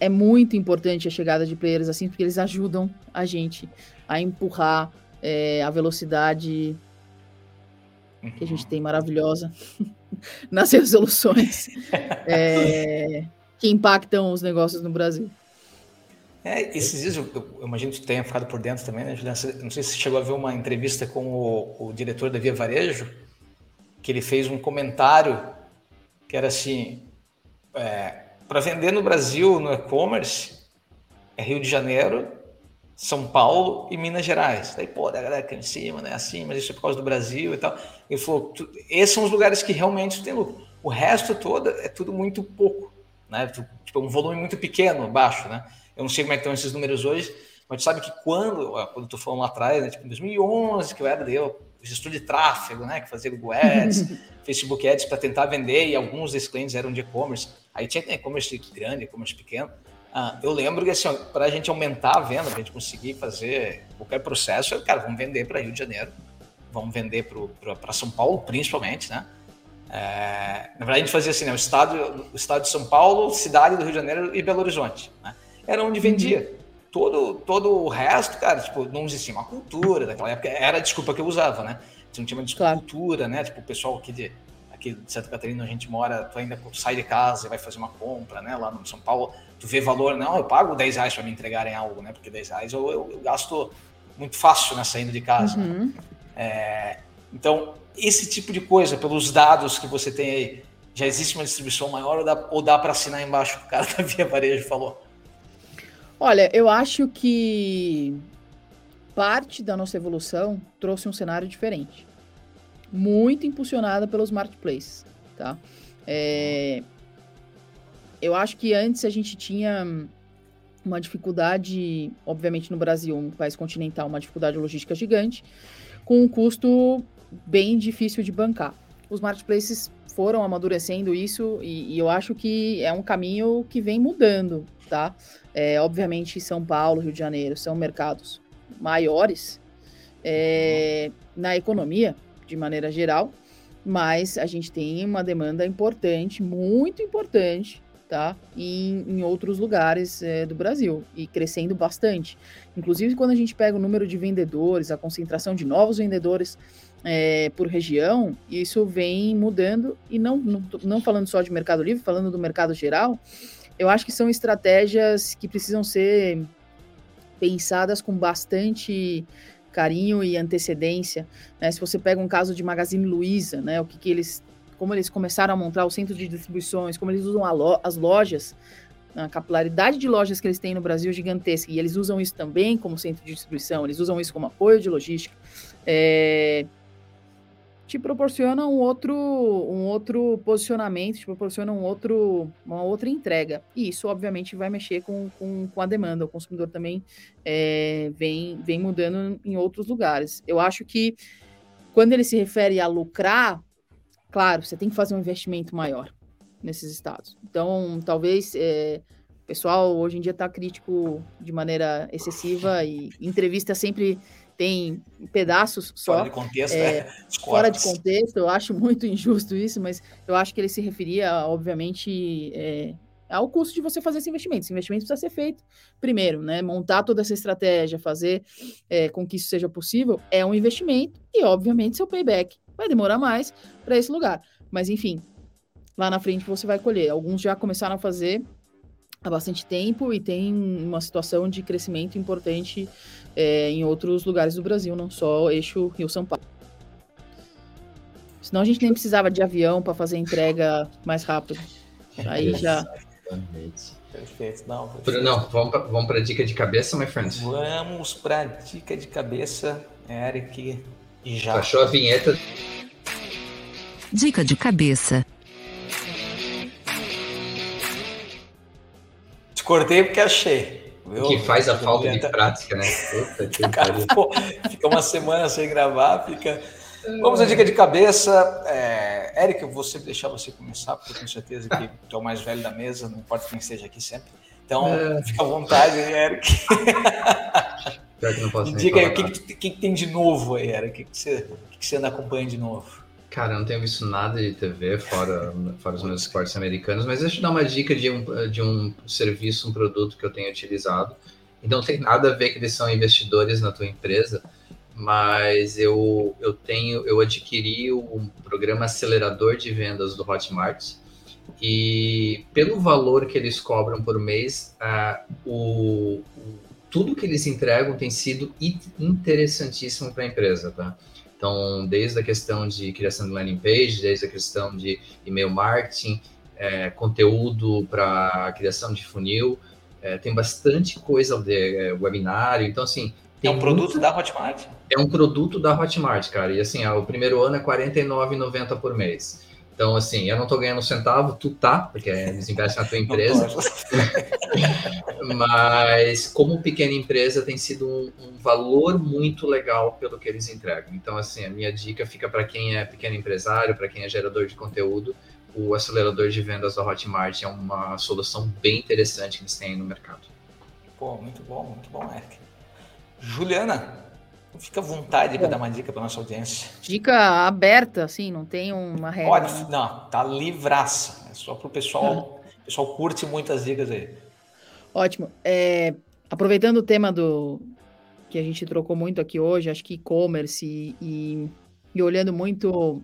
S4: é muito importante a chegada de players assim, porque eles ajudam a gente a empurrar é, a velocidade que a gente tem maravilhosa nas resoluções é, que impactam os negócios no Brasil.
S2: É, esses dias, eu, eu, imagino que tu tenha ficado por dentro também, né, Juliana? Não sei se você chegou a ver uma entrevista com o, o diretor da Via Varejo, que ele fez um comentário que era assim: é, para vender no Brasil, no e-commerce, é Rio de Janeiro, São Paulo e Minas Gerais. Daí, pô, da galera aqui em cima, né? Assim, mas isso é por causa do Brasil e tal. Ele falou: esses são os lugares que realmente tem lucro. O resto todo é tudo muito pouco, né? Tipo, um volume muito pequeno, baixo, né? Eu não sei como é que estão esses números hoje, mas tu sabe que quando, quando tu falou lá atrás, né, tipo, em 2011, que eu era eu, gestor de tráfego, né, que fazia Google Ads, Facebook Ads para tentar vender, e alguns desses clientes eram de e-commerce. Aí tinha e-commerce grande, e-commerce pequeno. Ah, eu lembro que assim, para a gente aumentar a venda, para a gente conseguir fazer qualquer processo, eu, cara, vamos vender para Rio de Janeiro, vamos vender para São Paulo, principalmente, né? É, na verdade, a gente fazia assim, né? O estado, o estado de São Paulo, cidade do Rio de Janeiro e Belo Horizonte, né? era onde vendia. Uhum. Todo, todo o resto, cara, tipo, não existia uma cultura daquela época. Era a desculpa que eu usava, né? Não tinha uma cultura, né? Tipo, o pessoal aqui de, aqui de Santa Catarina, a gente mora, tu ainda sai de casa e vai fazer uma compra, né? Lá no São Paulo, tu vê valor, não, eu pago 10 reais para me entregarem algo, né? Porque 10 reais eu, eu, eu gasto muito fácil, né? Saindo de casa. Né? Uhum. É, então, esse tipo de coisa, pelos dados que você tem aí, já existe uma distribuição maior ou dá, ou dá para assinar embaixo o cara da Via Varejo falou?
S4: Olha, eu acho que parte da nossa evolução trouxe um cenário diferente, muito impulsionada pelos marketplaces, tá? É, eu acho que antes a gente tinha uma dificuldade, obviamente no Brasil, um país continental, uma dificuldade logística gigante, com um custo bem difícil de bancar. Os marketplaces foram amadurecendo isso e, e eu acho que é um caminho que vem mudando, tá? É, obviamente, São Paulo, Rio de Janeiro são mercados maiores é, na economia, de maneira geral, mas a gente tem uma demanda importante, muito importante, tá? Em, em outros lugares é, do Brasil e crescendo bastante. Inclusive, quando a gente pega o número de vendedores, a concentração de novos vendedores é, por região, isso vem mudando, e não, não, não falando só de Mercado Livre, falando do mercado geral, eu acho que são estratégias que precisam ser pensadas com bastante carinho e antecedência. Né? Se você pega um caso de Magazine Luiza, né, o que, que eles, como eles começaram a montar o centro de distribuições, como eles usam lo, as lojas, a capilaridade de lojas que eles têm no Brasil é gigantesca, e eles usam isso também como centro de distribuição, eles usam isso como apoio de logística. É, te proporciona um outro, um outro posicionamento, te proporciona um outro, uma outra entrega. E isso, obviamente, vai mexer com, com, com a demanda. O consumidor também é, vem, vem mudando em outros lugares. Eu acho que quando ele se refere a lucrar, claro, você tem que fazer um investimento maior nesses estados. Então, talvez é, o pessoal hoje em dia está crítico de maneira excessiva e entrevista sempre tem pedaços só.
S2: Fora de contexto,
S4: é,
S2: é,
S4: fora de contexto, eu acho muito injusto isso, mas eu acho que ele se referia, obviamente, é, ao custo de você fazer esse investimento. Esse investimento precisa ser feito primeiro, né? Montar toda essa estratégia, fazer é, com que isso seja possível, é um investimento e, obviamente, seu payback vai demorar mais para esse lugar. Mas, enfim, lá na frente você vai colher. Alguns já começaram a fazer há bastante tempo e tem uma situação de crescimento importante é, em outros lugares do Brasil, não só eixo Rio-São Paulo. Senão a gente nem precisava de avião para fazer entrega mais rápido. Aí já.
S3: Exatamente.
S2: Perfeito. Não, perfeito.
S3: Brunão, vamos para vamos a dica de cabeça, my friend?
S2: Vamos para dica de cabeça, Eric. E já.
S3: Achou a vinheta?
S1: Dica de cabeça.
S2: Cortei porque achei. Viu?
S3: Que faz a falta de prática, né? Puta
S2: Cara, pô, fica uma semana sem gravar, fica. Vamos à dica de cabeça. É, Eric, eu vou sempre deixar você começar, porque eu tenho certeza que tu é o mais velho da mesa, não importa quem esteja aqui sempre. Então,
S3: É.
S2: fica à vontade, Eric.
S3: Pior que não posso
S2: diga aí, o que, que, que que tem de novo aí, Eric? O que, que, você, o que, que você anda acompanhando de novo?
S3: Cara, eu não tenho visto nada de TV fora, fora os meus esportes americanos, mas deixa eu dar uma dica de um, de um serviço, um produto que eu tenho utilizado. E não tem nada a ver que eles são investidores na tua empresa, mas eu, eu tenho, eu adquiri um programa acelerador de vendas do Hotmart e pelo valor que eles cobram por mês, ah, o, o- tudo que eles entregam tem sido interessantíssimo para a empresa, tá? Então, desde a questão de criação de landing page, desde a questão de e-mail marketing, é, conteúdo para criação de funil, é, tem bastante coisa de é, webinário. Então, assim,
S2: É um produto
S3: muita-
S2: da Hotmart?
S3: é um produto da Hotmart, cara. E assim, ah, o primeiro ano é R$ 49,90 por mês. Então, assim, eu não tô ganhando um centavo, tu tá, porque eles investem na tua empresa. Mas como pequena empresa tem sido um, um valor muito legal pelo que eles entregam. Então, assim, a minha dica fica para quem é pequeno empresário, para quem é gerador de conteúdo, o acelerador de vendas da Hotmart é uma solução bem interessante que eles têm aí no mercado.
S2: Pô, muito bom, muito bom, Eric. Juliana, fica à vontade para dar uma dica para nossa audiência.
S4: Dica aberta, assim, não tem uma regra.
S2: Pode,
S4: né?
S2: não, tá livraça. É só pro pessoal. O pessoal curte muitas dicas aí.
S4: Ótimo. É, aproveitando o tema do que a gente trocou muito aqui hoje, acho que e-commerce e, e, e olhando muito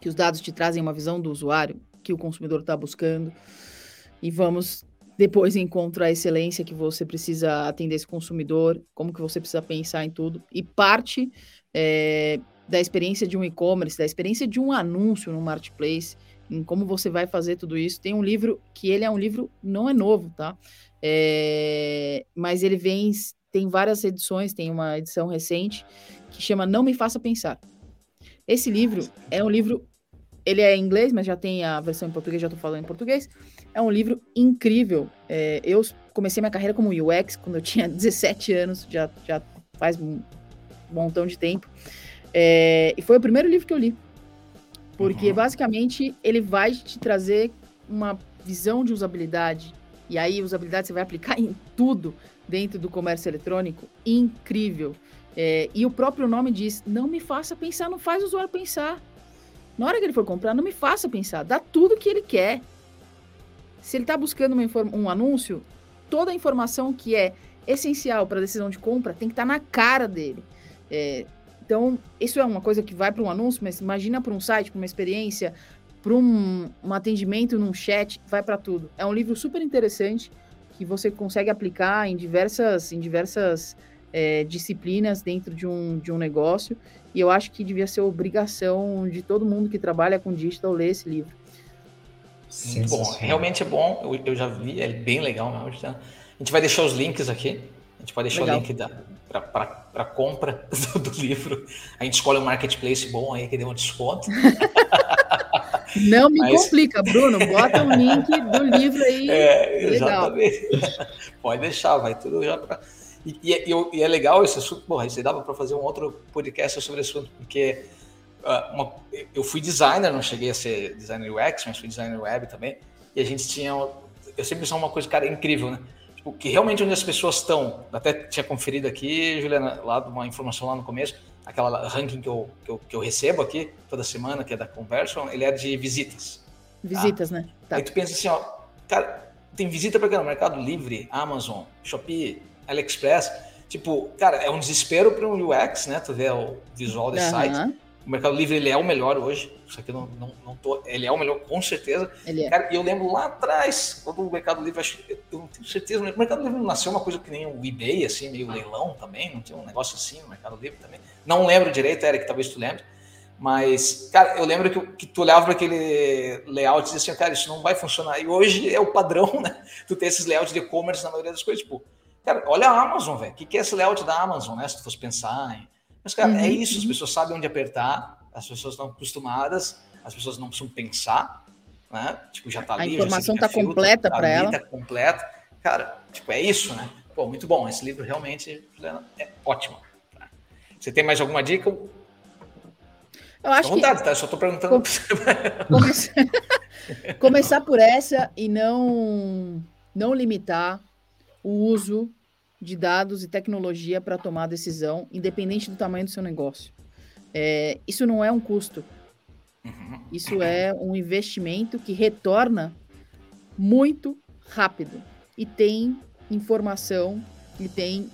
S4: que os dados te trazem uma visão do usuário, que o consumidor está buscando, e vamos depois encontrar a excelência que você precisa atender esse consumidor, como que você precisa pensar em tudo, e parte é, da experiência de um e-commerce, da experiência de um anúncio no marketplace, em como você vai fazer tudo isso. Tem um livro que ele é um livro, não é novo, tá? É, mas ele vem, tem várias edições, tem uma edição recente que chama Não Me Faça Pensar. Esse livro é um livro, ele é em inglês, mas já tem a versão em português, já estou falando em português. É um livro incrível. É, eu comecei minha carreira como UX quando eu tinha 17 anos, já, já faz um montão de tempo. É, e foi o primeiro livro que eu li. Porque
S2: Uhum.
S4: basicamente ele vai te trazer uma visão de usabilidade. E aí, usabilidade você vai aplicar em tudo dentro do comércio eletrônico. Incrível. É, e o próprio nome diz: não me faça pensar, não faz o usuário pensar. Na hora que ele for comprar, não me faça pensar, dá tudo que ele quer. Se ele está buscando um anúncio, toda a informação que é essencial para a decisão de compra tem que estar na cara dele. É, então, isso é uma coisa que vai para um anúncio, mas imagina para um site, para uma experiência, para um, um atendimento num chat, vai para tudo. É um livro super interessante que você consegue aplicar em diversas, em diversas é, disciplinas dentro de um, de um negócio. E eu acho que devia ser obrigação de todo mundo que trabalha com digital ler esse livro.
S2: Muito bom. Realmente é bom. Eu, eu já vi, é bem legal mesmo. tá? A gente vai deixar os links aqui. A gente vai deixar
S4: Legal.
S2: o link para compra do, do livro. A gente escolhe um marketplace bom aí que dê um desconto.
S4: Não me
S2: Mas-
S4: complica, Bruno. Bota o link do livro aí.
S2: É,
S4: Legal.
S2: exatamente. Pode deixar, vai tudo já para. E, e, é- e é legal esse assunto. Porra, isso dava para fazer um outro podcast sobre esse assunto, porque uma, eu fui designer, não cheguei a ser designer UX, mas fui designer web também. E a gente tinha, eu sempre sou uma coisa, cara, incrível, né? Tipo, que realmente onde as pessoas estão, até tinha conferido aqui, Juliana, lá uma informação lá no começo, aquela ranking que eu, que eu, que eu recebo aqui toda semana, que é da Conversion, ele é de visitas.
S4: Tá? Visitas, tá? né?
S2: Tá. Aí tu pensa assim, ó, cara, tem visita para no Mercado Livre, Amazon, Shopee, AliExpress. Tipo, cara, é um desespero para um UX, né? Tu vê o visual desse uhum. site. O Mercado Livre ele é o melhor hoje. Isso aqui não, não, não tô. Ele é o melhor, com certeza. Ele é. Cara, e eu lembro lá atrás, quando o Mercado Livre, acho, eu não tenho certeza, o Mercado Livre nasceu uma coisa que nem o eBay, assim, meio leilão também, não tinha um negócio assim no Mercado Livre também. Não lembro direito, Eric, talvez tu lembre. Mas, cara, eu lembro que, que tu olhava para aquele layout e dizia assim, cara, isso não vai funcionar. E hoje é o padrão, né? Tu tem esses layouts de e-commerce na maioria das coisas. Tipo, cara, olha a Amazon, velho. O que, que é esse layout da Amazon, né? Se tu fosse pensar em. Mas, cara, é uhum. é isso. As pessoas sabem onde apertar, as pessoas estão acostumadas, as pessoas não precisam pensar, né? Tipo, já tá ali.
S4: A informação está completa para ela.
S2: Tá completa. Cara, tipo, é isso, né? Pô, muito bom. Esse livro realmente é ótimo. Você tem mais alguma dica?
S4: Eu acho
S2: vontade,
S4: que...
S2: tá? Eu só estou perguntando.
S4: Começar... Começar por essa e não, não limitar o uso de dados e tecnologia para tomar decisão, independente do tamanho do seu negócio. É, isso não é um custo. Isso é um investimento que retorna muito rápido e tem informação e tem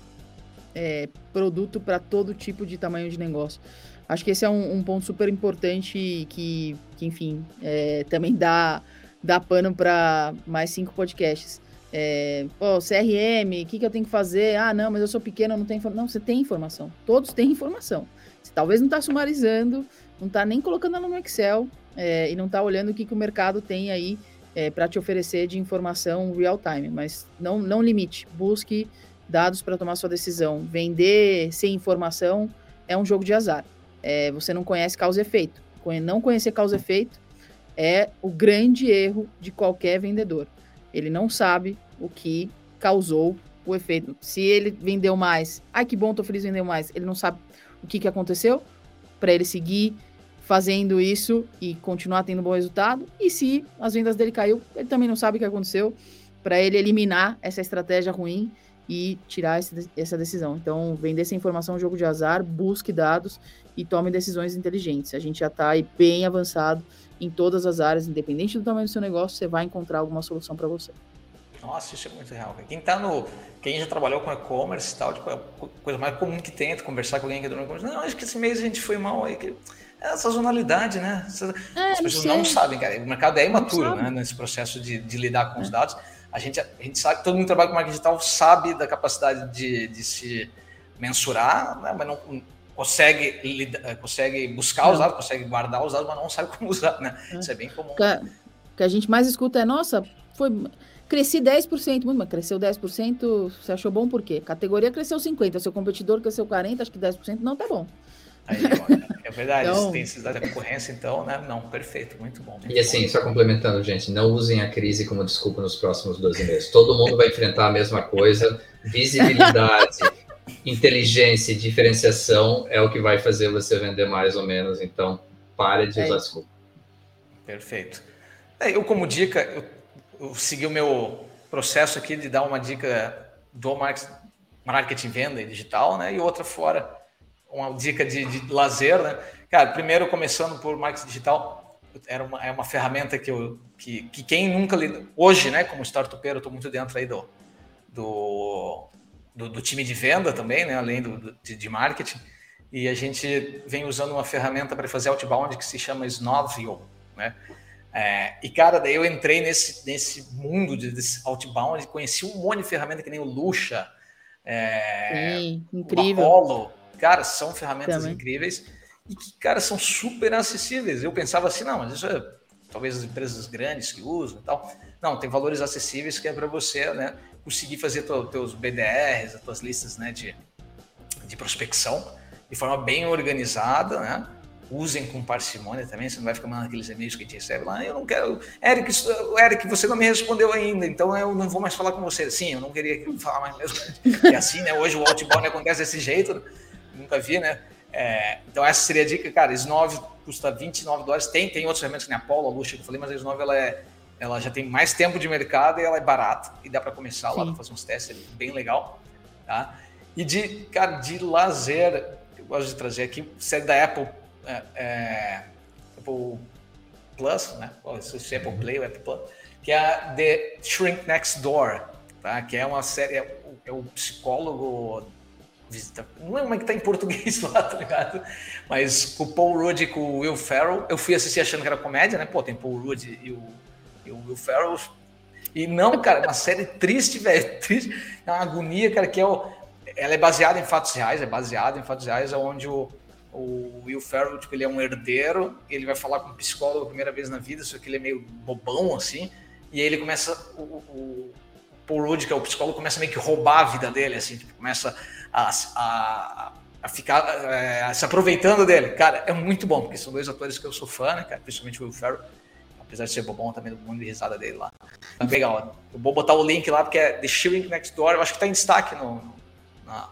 S4: é, produto para todo tipo de tamanho de negócio. Acho que esse é um, um ponto super importante que, que enfim, é, também dá, dá pano para mais cinco podcasts. É, CRM, o que, que eu tenho que fazer? Ah, não, mas eu sou pequeno, não tenho informação. Não, você tem informação. Todos têm informação. Você talvez não está sumarizando, não está nem colocando ela no Excel é, e não está olhando o que, que o mercado tem aí é, para te oferecer de informação real time. Mas não, não limite, busque dados para tomar sua decisão. Vender sem informação é um jogo de azar. É, você não conhece causa e efeito. Não conhecer causa e efeito é o grande erro de qualquer vendedor. Ele não sabe o que causou o efeito. Se ele vendeu mais, ai que bom, tô feliz vendeu mais. Ele não sabe o que, que aconteceu para ele seguir fazendo isso e continuar tendo bom resultado. E se as vendas dele caiu, ele também não sabe o que aconteceu para ele eliminar essa estratégia ruim e tirar esse, essa decisão. Então, vender essa informação é um jogo de azar, busque dados e tome decisões inteligentes. A gente já está bem avançado em todas as áreas, independente do tamanho do seu negócio, você vai encontrar alguma solução para você.
S2: Nossa, isso é muito real. Quem tá no. Quem já trabalhou com e-commerce e tal, tipo, é a coisa mais comum que tem, conversar com alguém que é do e-commerce. Não, acho que esse mês a gente foi mal aí. Que... É a sazonalidade, né? É, As pessoas não, não sabem, cara. O mercado é imaturo, né? Nesse processo de, de lidar com é. os dados. A gente, a gente sabe, todo mundo que trabalha com marketing digital sabe da capacidade de, de se mensurar, né? mas não, consegue, consegue buscar os dados, consegue guardar os dados, mas não sabe como usar, né? É. Isso é bem comum. O
S4: que, que a gente mais escuta é, nossa, foi cresci 10%, mas cresceu 10%, você achou bom por quê? Categoria cresceu 50%, seu competidor cresceu 40%, acho que 10%, não, tá bom.
S2: Aí, é verdade, então, tem necessidade da concorrência, então, né? Não, perfeito, muito bom. Muito
S3: e assim,
S2: bom.
S3: só complementando, gente, não usem a crise como desculpa nos próximos 12 meses. Todo mundo vai enfrentar a mesma coisa, visibilidade, inteligência e diferenciação é o que vai fazer você vender mais ou menos. Então, pare de é usar desculpa.
S2: Perfeito. É, eu, como dica, eu, eu, segui o meu processo aqui de dar uma dica do marketing venda e digital, né? E outra fora, uma dica de, de lazer, né? Cara, primeiro começando por marketing digital, era uma, é uma ferramenta que, eu, que, que quem nunca... Hoje, né, como startupeiro, eu estou muito dentro aí do, do do, do, time de venda também, né, além do, do de, de, marketing. E a gente vem usando uma ferramenta para fazer outbound que se chama Snovio, né? É, e cara, daí eu entrei nesse, nesse mundo de desse outbound, conheci um monte de ferramenta que nem o Lucha, é,
S4: Sim, incrível.
S2: o Apollo. Cara, são ferramentas também. incríveis e que, cara, são super acessíveis. Eu pensava assim, não, mas isso é talvez as empresas grandes que usam e tal. Não, tem valores acessíveis que é para você, né? Conseguir fazer os teus BDRs, as tuas listas né, de, de prospecção de forma bem organizada, né? Usem com parcimônia também, você não vai ficar mandando aqueles e-mails que a gente recebe lá. Eu não quero. Eric, Eric, você não me respondeu ainda, então eu não vou mais falar com você. Sim, eu não queria falar mais mesmo. É assim, né? Hoje o outbound acontece desse jeito, nunca vi, né? É, então essa seria a dica, cara. S9 custa 29 dólares. Tem, tem outros ferramentas, que nem a Apollo, a Luxa que eu falei, mas a Snove ela, é, ela já tem mais tempo de mercado e ela é barata. E dá para começar Sim. lá para fazer uns testes bem legal. Tá? E de, cara, de lazer, eu gosto de trazer aqui, série da Apple, é, é, Apple Plus, né? Se é Apple Play ou Apple Plus, que é a The Shrink Next Door, tá? Que é uma série, é, é o psicólogo visita. Não é uma que tá em português lá, tá ligado? Mas com o Paul Rudd e com o Will Ferrell, eu fui assistir achando que era comédia, né? Pô, tem Paul Rudd e o, e o Will Ferrell. E não, cara, é uma série triste, velho. Triste. É uma agonia, cara, que é o. Ela é baseada em fatos reais, é baseada em fatos reais, onde o, o Will Ferrell, tipo, ele é um herdeiro, ele vai falar com um psicólogo a primeira vez na vida, só que ele é meio bobão, assim, e aí ele começa, o, o Paul Rudd, que é o psicólogo, começa meio que roubar a vida dele, assim, tipo, começa a, a, a ficar é, se aproveitando dele. Cara, é muito bom, porque são dois atores que eu sou fã, né, cara? Principalmente o Will Ferrell. Apesar de ser bom, também do mundo de risada dele lá. Tá legal. Eu vou botar o link lá, porque é The Shilling Next Door. Eu acho que tá em destaque no, na,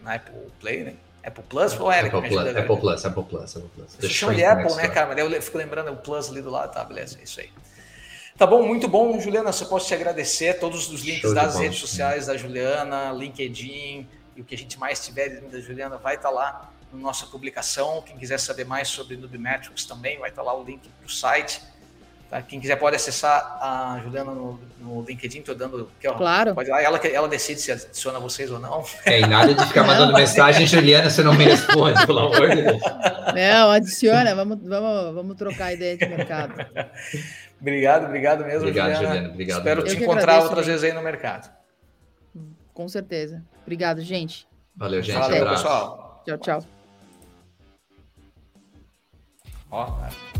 S2: na Apple Play, né? Apple Plus ou Eric?
S3: Apple, Plus, Apple Plus, Apple Plus, Apple Plus.
S2: De Apple, né, cara? Mas eu fico lembrando o Plus ali do lado, tá, beleza, é isso aí. Tá bom, muito bom, Juliana. Só posso te agradecer. Todos os links das redes sociais da Juliana, LinkedIn, e o que a gente mais tiver da Juliana vai estar tá lá na nossa publicação. Quem quiser saber mais sobre Nubimetrics também, vai estar tá lá o link para o site. Tá? Quem quiser pode acessar a Juliana no, no LinkedIn, estou dando aqui, ó,
S3: Claro.
S2: Pode, ela, ela decide se adiciona vocês ou não.
S3: É, e nada de ficar mandando mensagem, Juliana, você não me responde, pelo amor de Deus.
S4: Não, adiciona, vamos, vamos, vamos trocar ideia de mercado.
S2: obrigado, obrigado mesmo,
S3: obrigado, Juliana. Juliana obrigado.
S2: Espero te encontrar outras vezes aí no mercado.
S4: Com certeza. Obrigado, gente.
S3: Valeu, gente.
S2: Valeu, Abraço. pessoal.
S4: Tchau, tchau.
S2: Ó.